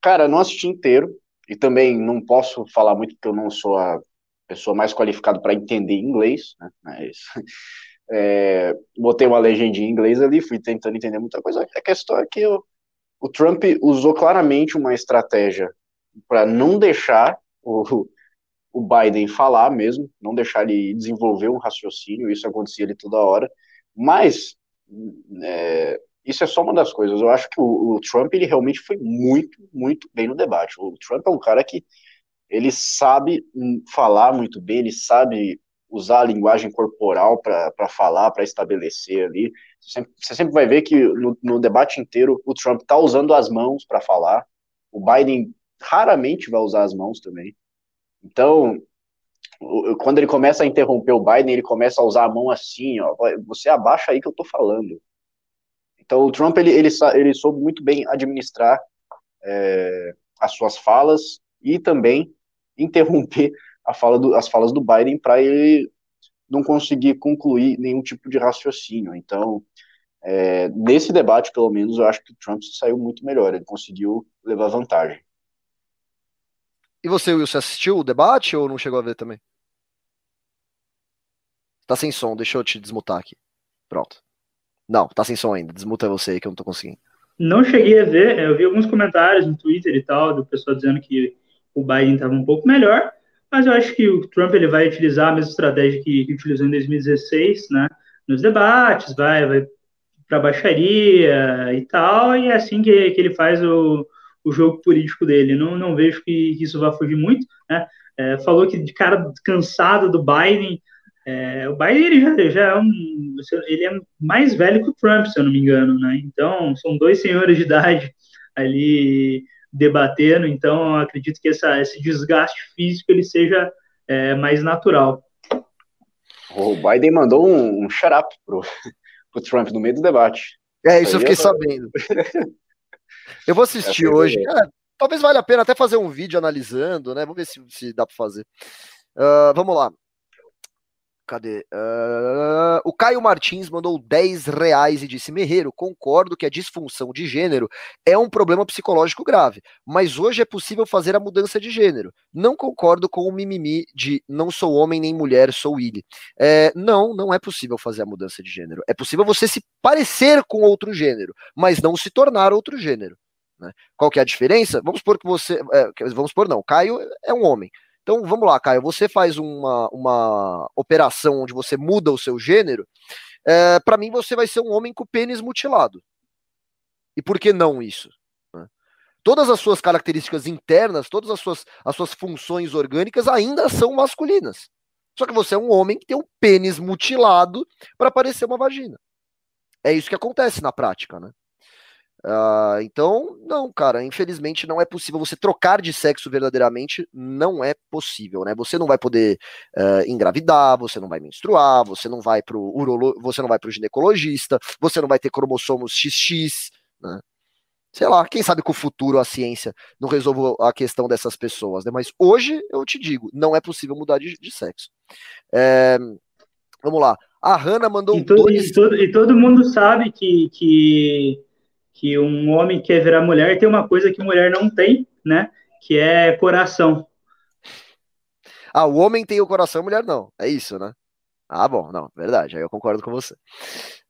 cara, não assisti inteiro, e também não posso falar muito porque eu não sou a pessoa mais qualificada para entender inglês, né? Mas é, botei uma legenda em inglês ali, fui tentando entender muita coisa. A questão é que eu, o Trump usou claramente uma estratégia para não deixar o, o Biden falar mesmo, não deixar ele desenvolver um raciocínio, isso acontecia ali toda hora, mas é, isso é só uma das coisas. Eu acho que o, o, Trump ele realmente foi muito, muito bem no debate. O Trump é um cara que ele sabe falar muito bem, ele sabe usar a linguagem corporal para falar, para estabelecer ali. Você sempre, você sempre, vai ver que no, no debate inteiro o Trump está usando as mãos para falar, o Biden raramente vai usar as mãos também. Então, quando ele começa a interromper o Biden, ele começa a usar a mão assim, ó, você abaixa aí que eu tô falando. Então, o Trump, ele, ele, ele soube muito bem administrar é, as suas falas e também interromper fala do, as falas do Biden para ele não conseguir concluir nenhum tipo de raciocínio. Então, é, nesse debate, pelo menos, eu acho que o Trump saiu muito melhor, ele conseguiu levar vantagem. E você, Wilson, assistiu o debate ou não chegou a ver também? Tá sem som, deixa eu te desmutar aqui. Pronto. Não, tá sem som ainda. Desmuta você aí que eu não tô conseguindo. Não cheguei a ver, eu vi alguns comentários no Twitter e tal, do pessoal dizendo que o Biden estava um pouco melhor, mas eu acho que o Trump ele vai utilizar a mesma estratégia que, utilizou em 2016, né, nos debates, vai, vai para baixaria e tal, e é assim que, que ele faz o, o jogo político dele. Não, não vejo que, que isso vá fugir muito, né? É, falou que de cara cansado do Biden, é, o Biden ele já, já é um, ele é mais velho que o Trump, se eu não me engano, né? Então são dois senhores de idade ali debatendo, então acredito que essa, esse desgaste físico ele seja é, mais natural. O Biden mandou um, um shut up pro, pro Trump no meio do debate. É, isso, eu fiquei sabendo. eu vou assistir hoje. É, talvez valha a pena até fazer um vídeo analisando, né? Vamos ver se, se dá para fazer. Uh, vamos lá. Cadê? Uh, o Caio Martins mandou 10 reais e disse: Merreiro, concordo que a disfunção de gênero é um problema psicológico grave, mas hoje é possível fazer a mudança de gênero. Não concordo com o mimimi de não sou homem nem mulher, sou ele. É, não, não é possível fazer a mudança de gênero. É possível você se parecer com outro gênero, mas não se tornar outro gênero. Né? Qual que é a diferença? Vamos supor que você. É, vamos supor, não, Caio é um homem. Então vamos lá, Caio. Você faz uma, uma operação onde você muda o seu gênero. É, para mim, você vai ser um homem com pênis mutilado. E por que não isso? Né? Todas as suas características internas, todas as suas, as suas funções orgânicas ainda são masculinas. Só que você é um homem que tem um pênis mutilado para parecer uma vagina. É isso que acontece na prática, né? Uh, então, não, cara, infelizmente não é possível você trocar de sexo verdadeiramente, não é possível, né? Você não vai poder uh, engravidar, você não vai menstruar, você não vai pro urolo, você não vai pro ginecologista, você não vai ter cromossomos XX, né? Sei lá, quem sabe com o futuro a ciência não resolva a questão dessas pessoas, né? Mas hoje eu te digo, não é possível mudar de, de sexo. É, vamos lá. A Hanna mandou e todo, dois... e, todo, e todo mundo sabe que, que que um homem quer virar mulher tem uma coisa que mulher não tem, né? Que é coração. Ah, o homem tem o coração, a mulher não. É isso, né? Ah, bom, não, verdade, aí eu concordo com você.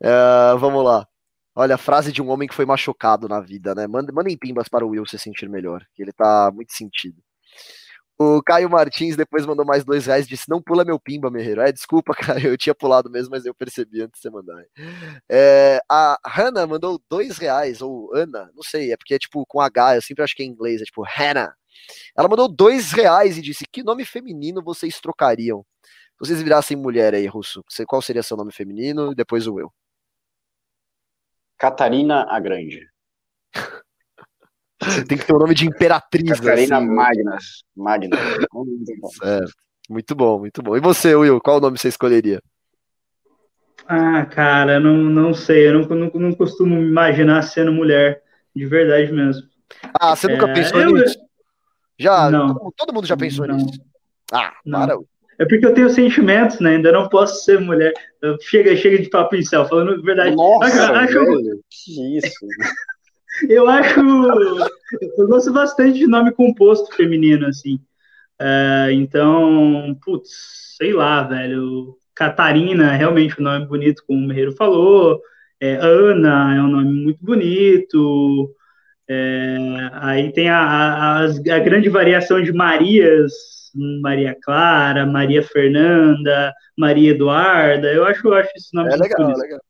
Uh, vamos lá. Olha, a frase de um homem que foi machucado na vida, né? Mandem pimbas para o Will se sentir melhor, que ele tá muito sentido. O Caio Martins depois mandou mais dois reais disse: Não pula meu pimba, Merreiro. É, desculpa, cara, eu tinha pulado mesmo, mas eu percebi antes de você mandar. É, a Hannah mandou dois reais, ou Ana, não sei, é porque é tipo com H, eu sempre acho que é em inglês, é tipo Hannah. Ela mandou dois reais e disse: Que nome feminino vocês trocariam? Se vocês virassem mulher aí, Russo, qual seria seu nome feminino? E depois o eu. Catarina a Grande. Tem que ter o nome de imperatriz. Catarina assim, Magnas. Magnas. certo. Muito bom, muito bom. E você, Will, qual nome você escolheria? Ah, cara, não, não sei. Eu não, não, não costumo me imaginar sendo mulher, de verdade mesmo. Ah, você nunca é, pensou eu... nisso? Já? Não. Todo, todo mundo já pensou não. nisso? Ah, não. para. É porque eu tenho sentimentos, né? Ainda não posso ser mulher. Chega, chega de papo em céu, falando a verdade. Nossa, acho, velho, que isso. Eu acho. Eu gosto bastante de nome composto feminino, assim. É, então, putz, sei lá, velho. Catarina, realmente um nome bonito, como o Merreiro falou. É, Ana é um nome muito bonito. É, aí tem a, a, a, grande variação de Marias, Maria Clara, Maria Fernanda, Maria Eduarda. Eu acho, eu acho esse nome é legal, legal.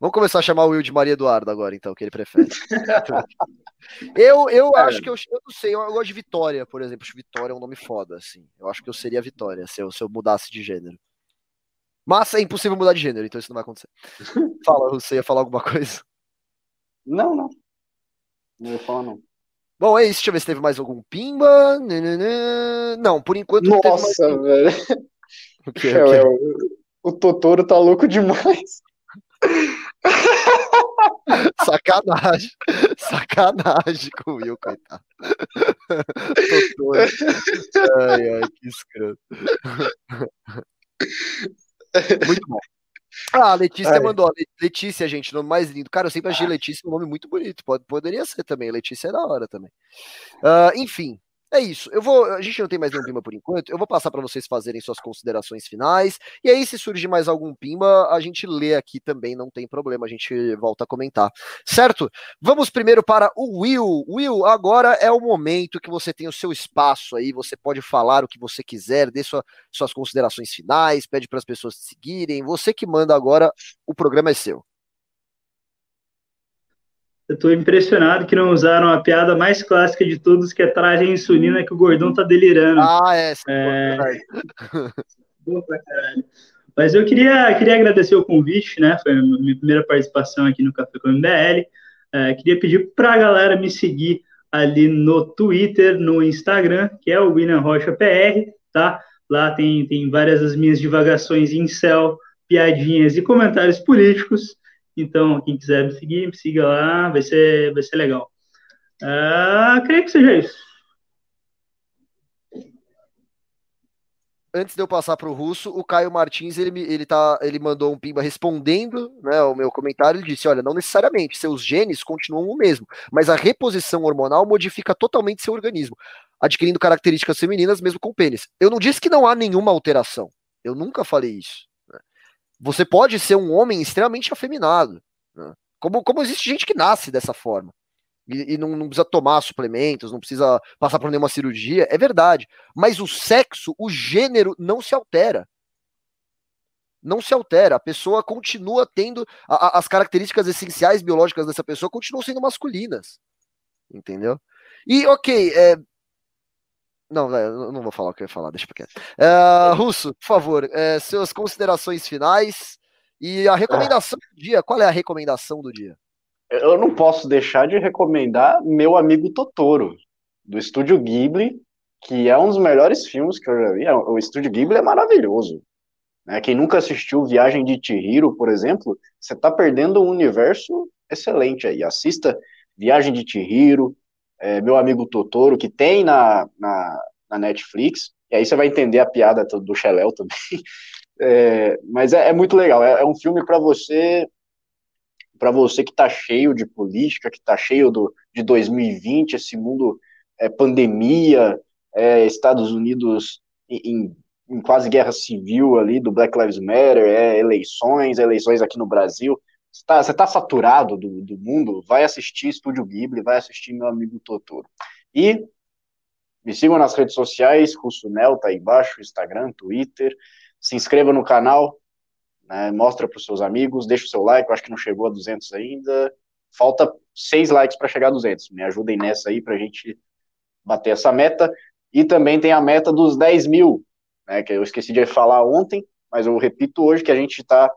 Vamos começar a chamar o Will de Maria Eduardo agora, então, que ele prefere. eu eu é. acho que eu, eu não sei, eu, eu, gosto de Vitória, por exemplo. Vitória é um nome foda, assim. Eu acho que eu seria Vitória se eu, se eu mudasse de gênero. Mas é impossível mudar de gênero, então isso não vai acontecer. Fala, você ia falar alguma coisa? Não, não. Não ia falar, não. Bom, é isso. Deixa eu ver se teve mais algum pimba. Não, por enquanto Nossa, não teve mais. velho. O, que, é, o, que? o Totoro tá louco demais. Sacanagem. Sacanagem com o Will, coitado. ai, ai, que escroto. Muito bom. Ah, a Letícia ai. mandou. Letícia, gente, nome mais lindo. Cara, eu sempre achei Letícia um nome muito bonito. Pode, poderia ser também. Letícia é da hora também. Uh, enfim, é isso. Eu vou. A gente não tem mais nenhum pimba por enquanto. Eu vou passar para vocês fazerem suas considerações finais. E aí, se surgir mais algum pimba, a gente lê aqui também, não tem problema. A gente volta a comentar. Certo? Vamos primeiro para o Will. Will, agora é o momento que você tem o seu espaço aí. Você pode falar o que você quiser, dê sua, suas considerações finais, pede para as pessoas te seguirem. Você que manda agora, o programa é seu. Eu estou impressionado que não usaram a piada mais clássica de todos, que é traje a insulina que o gordão tá delirando. Ah, é. é... Boa pra caralho. Mas eu queria, queria agradecer o convite, né? Foi a minha primeira participação aqui no Café com MBL. É, queria pedir para a galera me seguir ali no Twitter, no Instagram, que é o William Rocha PR, tá? Lá tem, tem várias das minhas divagações em céu, piadinhas e comentários políticos. Então, quem quiser me seguir, me siga lá, vai ser, vai ser legal. Uh, creio que seja isso. Antes de eu passar para o russo, o Caio Martins ele, ele, tá, ele mandou um pimba respondendo né, ao meu comentário. Ele disse: Olha, não necessariamente, seus genes continuam o mesmo, mas a reposição hormonal modifica totalmente seu organismo, adquirindo características femininas mesmo com pênis. Eu não disse que não há nenhuma alteração. Eu nunca falei isso você pode ser um homem extremamente afeminado. Né? Como, como existe gente que nasce dessa forma. e, e não, não, precisa tomar suplementos, não precisa passar por nenhuma cirurgia, é verdade. Mas o sexo, o gênero não se altera. Não se altera. A pessoa continua tendo a, a, as características essenciais biológicas dessa pessoa continuam sendo masculinas. Entendeu? E ok, é, não, eu não vou falar o que eu ia falar, deixa quieto. Uh, Russo, por favor, uh, suas considerações finais e a recomendação ah. do dia. Qual é a recomendação do dia? Eu não posso deixar de recomendar meu amigo Totoro, do estúdio Ghibli, que é um dos melhores filmes que eu já vi. É, o estúdio Ghibli é maravilhoso. Né? Quem nunca assistiu Viagem de Chihiro, por exemplo, você está perdendo um universo excelente aí. Assista Viagem de Chihiro, é, meu amigo Totoro, que tem na, na, na, Netflix, e aí você vai entender a piada do Xeléu também. É, mas é, é, muito legal, é, é um filme para você para você que está cheio de política, que está cheio do, de 2020, esse mundo é, pandemia, é, Estados Unidos em, em, quase guerra civil ali, do Black Lives Matter, é, eleições, eleições aqui no Brasil. Você está tá saturado do, do mundo? Vai assistir Estúdio Ghibli, vai assistir meu amigo Totoro. E me sigam nas redes sociais, Russo Nel tá aí embaixo, Instagram, Twitter. Se inscreva no canal, né, mostra para os seus amigos, deixa o seu like, eu acho que não chegou a 200 ainda. Falta seis likes para chegar a 200. Me ajudem nessa aí para a gente bater essa meta. E também tem a meta dos 10 mil, né, que eu esqueci de falar ontem, mas eu repito hoje que a gente está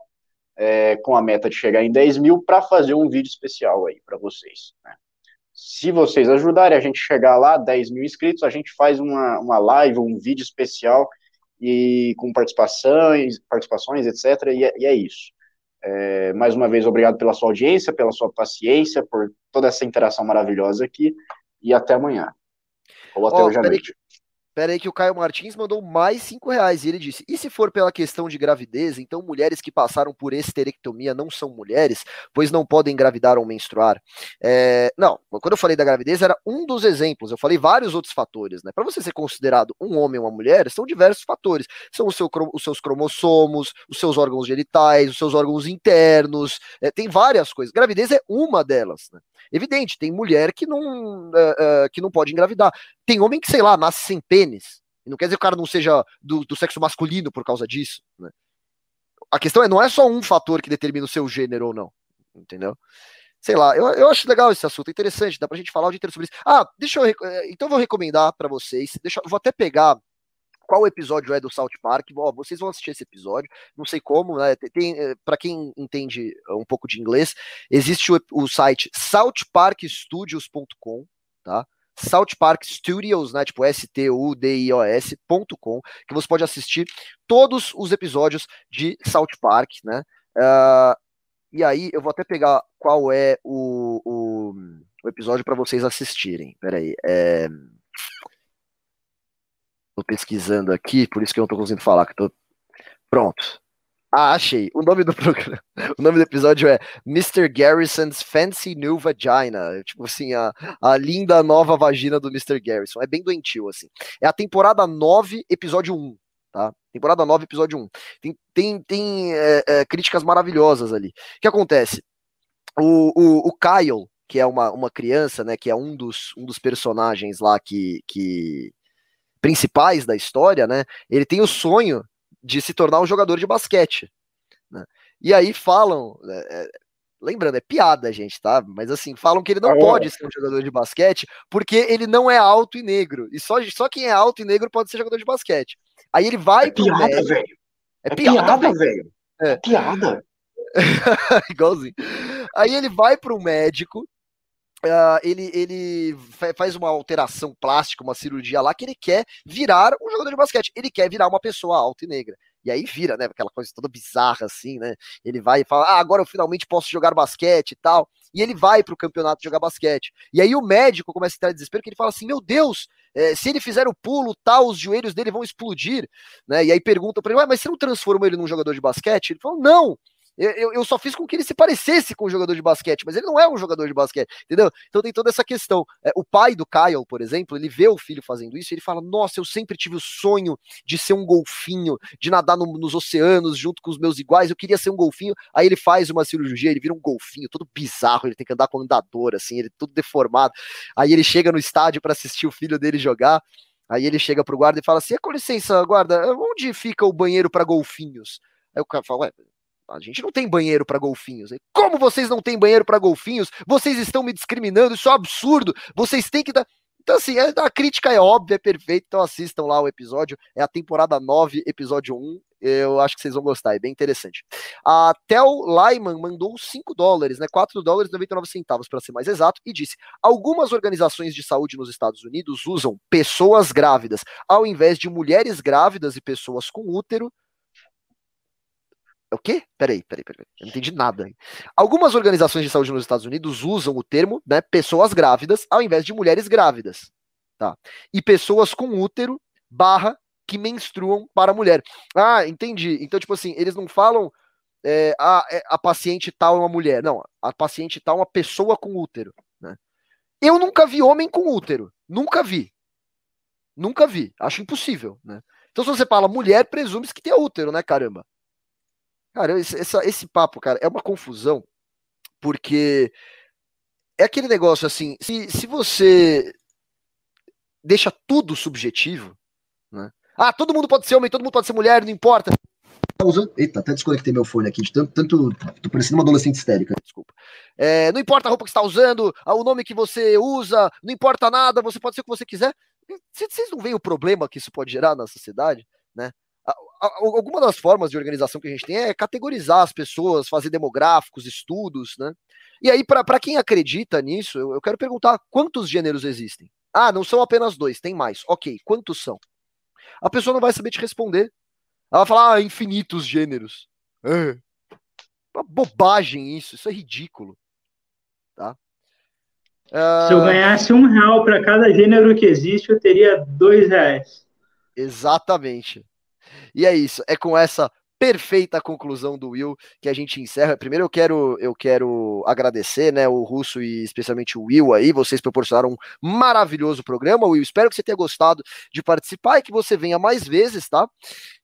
é, com a meta de chegar em 10 mil para fazer um vídeo especial aí para vocês. Né? Se vocês ajudarem a gente chegar lá, 10 mil inscritos, a gente faz uma, uma live, um vídeo especial e com participações, participações etc. E é, e é isso. É, mais uma vez, obrigado pela sua audiência, pela sua paciência, por toda essa interação maravilhosa aqui, e até amanhã. Ou até oh, hoje à noite. Pera aí que o Caio Martins mandou mais cinco reais e ele disse: e se for pela questão de gravidez, então mulheres que passaram por esterectomia não são mulheres, pois não podem engravidar ou menstruar? É, não, quando eu falei da gravidez era um dos exemplos. Eu falei vários outros fatores, né? Para você ser considerado um homem ou uma mulher, são diversos fatores. São seu, os seus cromossomos, os seus órgãos genitais, os seus órgãos internos. É, tem várias coisas. Gravidez é uma delas. Né? Evidente, tem mulher que não, uh, uh, que não pode engravidar. Tem homem que, sei lá, nasce sem E não quer dizer que o cara não seja do, do sexo masculino por causa disso. Né? A questão é, não é só um fator que determina o seu gênero ou não. Entendeu? Sei lá, eu, eu acho legal esse assunto, é interessante, dá pra gente falar o dia inteiro sobre isso. Ah, deixa eu. Eh, então eu vou recomendar para vocês. Deixa, vou até pegar qual episódio é do South Park. Ó, vocês vão assistir esse episódio, não sei como, né? Tem, eh, para quem entende um pouco de inglês, existe o, o site southparkstudios.com, tá? South Park Studios, né, tipo S-T-U-D-I-O-S.com, que você pode assistir todos os episódios de South Park, né? Uh, e aí eu vou até pegar qual é o, o, o episódio para vocês assistirem. Peraí. É... Tô pesquisando aqui, por isso que eu não tô conseguindo falar. Que tô... Pronto. Ah, achei. O nome do programa, o nome do episódio é Mr. Garrison's Fancy New Vagina. Tipo assim, a, a linda nova vagina do Mr. Garrison. É bem doentio, assim. É a temporada 9, episódio 1. Tá? Temporada 9, episódio 1. Tem, tem, tem é, é, críticas maravilhosas ali. O que acontece? O, o, o Kyle, que é uma, uma criança, né? Que é um dos, um dos personagens lá que, que, principais da história, né? Ele tem o sonho de se tornar um jogador de basquete. Né? E aí falam, é, é lembrando, é piada, gente, tá? Mas assim, falam que ele não ah, pode ser um jogador de basquete porque ele não é alto e negro. E só, só quem é alto e negro pode ser jogador de basquete. Aí ele vai é piada, velho. É, é piada, piada velho. É. é piada. Igualzinho. Aí ele vai para um médico Uh, ele, ele faz uma alteração plástica, uma cirurgia lá, que ele quer virar um jogador de basquete. Ele quer virar uma pessoa alta e negra. E aí vira, né? Aquela coisa toda bizarra assim, né? Ele vai e fala: Ah, agora eu finalmente posso jogar basquete e tal. E ele vai pro campeonato jogar basquete. E aí o médico começa a entrar em desespero, que ele fala assim: Meu Deus, é, se ele fizer o pulo, tal, os joelhos dele vão explodir, né? E aí pergunta pra ele: mas você não transformou ele num jogador de basquete? Ele falou: Não, Eu, eu, só fiz com que ele se parecesse com um jogador de basquete, mas ele não é um jogador de basquete, entendeu? Então tem toda essa questão. É, o pai do Kyle, por exemplo, ele vê o filho fazendo isso e ele fala: Nossa, eu sempre tive o sonho de ser um golfinho, de nadar no, nos oceanos junto com os meus iguais, eu queria ser um golfinho. Aí ele faz uma cirurgia, ele vira um golfinho, todo bizarro, ele tem que andar com andador, assim, ele todo deformado. Aí ele chega no estádio para assistir o filho dele jogar. Aí ele chega pro guarda e fala assim: Com licença, guarda, onde fica o banheiro para golfinhos? Aí o cara fala: Ué, a gente não tem banheiro para golfinhos. Como vocês não têm banheiro para golfinhos? Vocês estão me discriminando, isso é um absurdo. Vocês têm que dar. Então, assim, é, a crítica é óbvia, é perfeita. Então, assistam lá o episódio. É a temporada 9, episódio 1. Eu acho que vocês vão gostar, é bem interessante. A Tel Lyman mandou 5 dólares, né? 4 dólares e 99 centavos, para ser mais exato, e disse: algumas organizações de saúde nos Estados Unidos usam pessoas grávidas, ao invés de mulheres grávidas e pessoas com útero o quê? Peraí, peraí, peraí. Eu não entendi nada. Algumas organizações de saúde nos Estados Unidos usam o termo, né, pessoas grávidas, ao invés de mulheres grávidas. Tá? E pessoas com útero, barra, que menstruam para a mulher. Ah, entendi. Então, tipo assim, eles não falam é, a, é, a paciente tal é uma mulher. Não, a paciente tal é uma pessoa com útero. Né? Eu nunca vi homem com útero. Nunca vi. Nunca vi. Acho impossível. Né? Então, se você fala mulher, presume-se que tem útero, né, caramba? Cara, esse, essa, esse papo, cara, é uma confusão, porque é aquele negócio assim, se, se você deixa tudo subjetivo, né? Ah, todo mundo pode ser homem, todo mundo pode ser mulher, não importa. Tá usando... Eita, até desconectei meu fone aqui, de tanto, tanto. Tô parecendo uma adolescente histérica, desculpa. É, não importa a roupa que você está usando, o nome que você usa, não importa nada, você pode ser o que você quiser. Vocês não veem o problema que isso pode gerar na sociedade, né? Alguma das formas de organização que a gente tem é categorizar as pessoas, fazer demográficos, estudos, né? E aí, para quem acredita nisso, eu, eu, quero perguntar quantos gêneros existem? Ah, não são apenas dois, tem mais. Ok, quantos são? A pessoa não vai saber te responder. Ela vai falar, ah, infinitos gêneros. É. Uma bobagem isso, isso é ridículo. Tá? Se eu ganhasse um real para cada gênero que existe, eu teria dois reais. Exatamente. E é isso, é com essa perfeita conclusão do Will que a gente encerra. Primeiro eu quero eu quero agradecer, né, o Russo e especialmente o Will aí, vocês proporcionaram um maravilhoso programa, Will. Espero que você tenha gostado de participar e que você venha mais vezes, tá?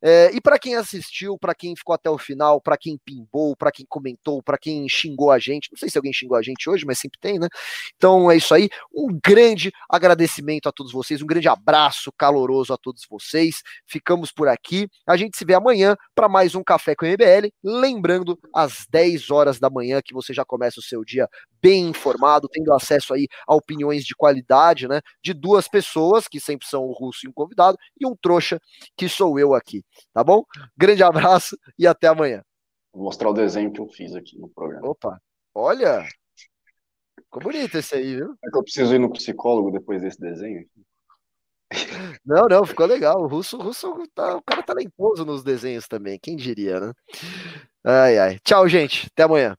É, e para quem assistiu, para quem ficou até o final, para quem pimbou, para quem comentou, para quem xingou a gente, não sei se alguém xingou a gente hoje, mas sempre tem, né? Então é isso aí. Um grande agradecimento a todos vocês, um grande abraço caloroso a todos vocês. Ficamos por aqui. A gente se vê amanhã para mais mais um Café com o MBL. Lembrando, às 10 horas da manhã, que você já começa o seu dia bem informado, tendo acesso aí a opiniões de qualidade, né? De duas pessoas, que sempre são o russo e um convidado, e um trouxa, que sou eu aqui. Tá bom? Grande abraço e até amanhã. Vou mostrar o desenho que eu fiz aqui no programa. Opa, olha! Ficou bonito esse aí, viu? É que eu preciso ir no psicólogo depois desse desenho. Não, não, ficou legal. O Russo, o Russo tá, o cara talentoso nos desenhos também, quem diria, né? Ai, ai. Tchau, gente. Até amanhã.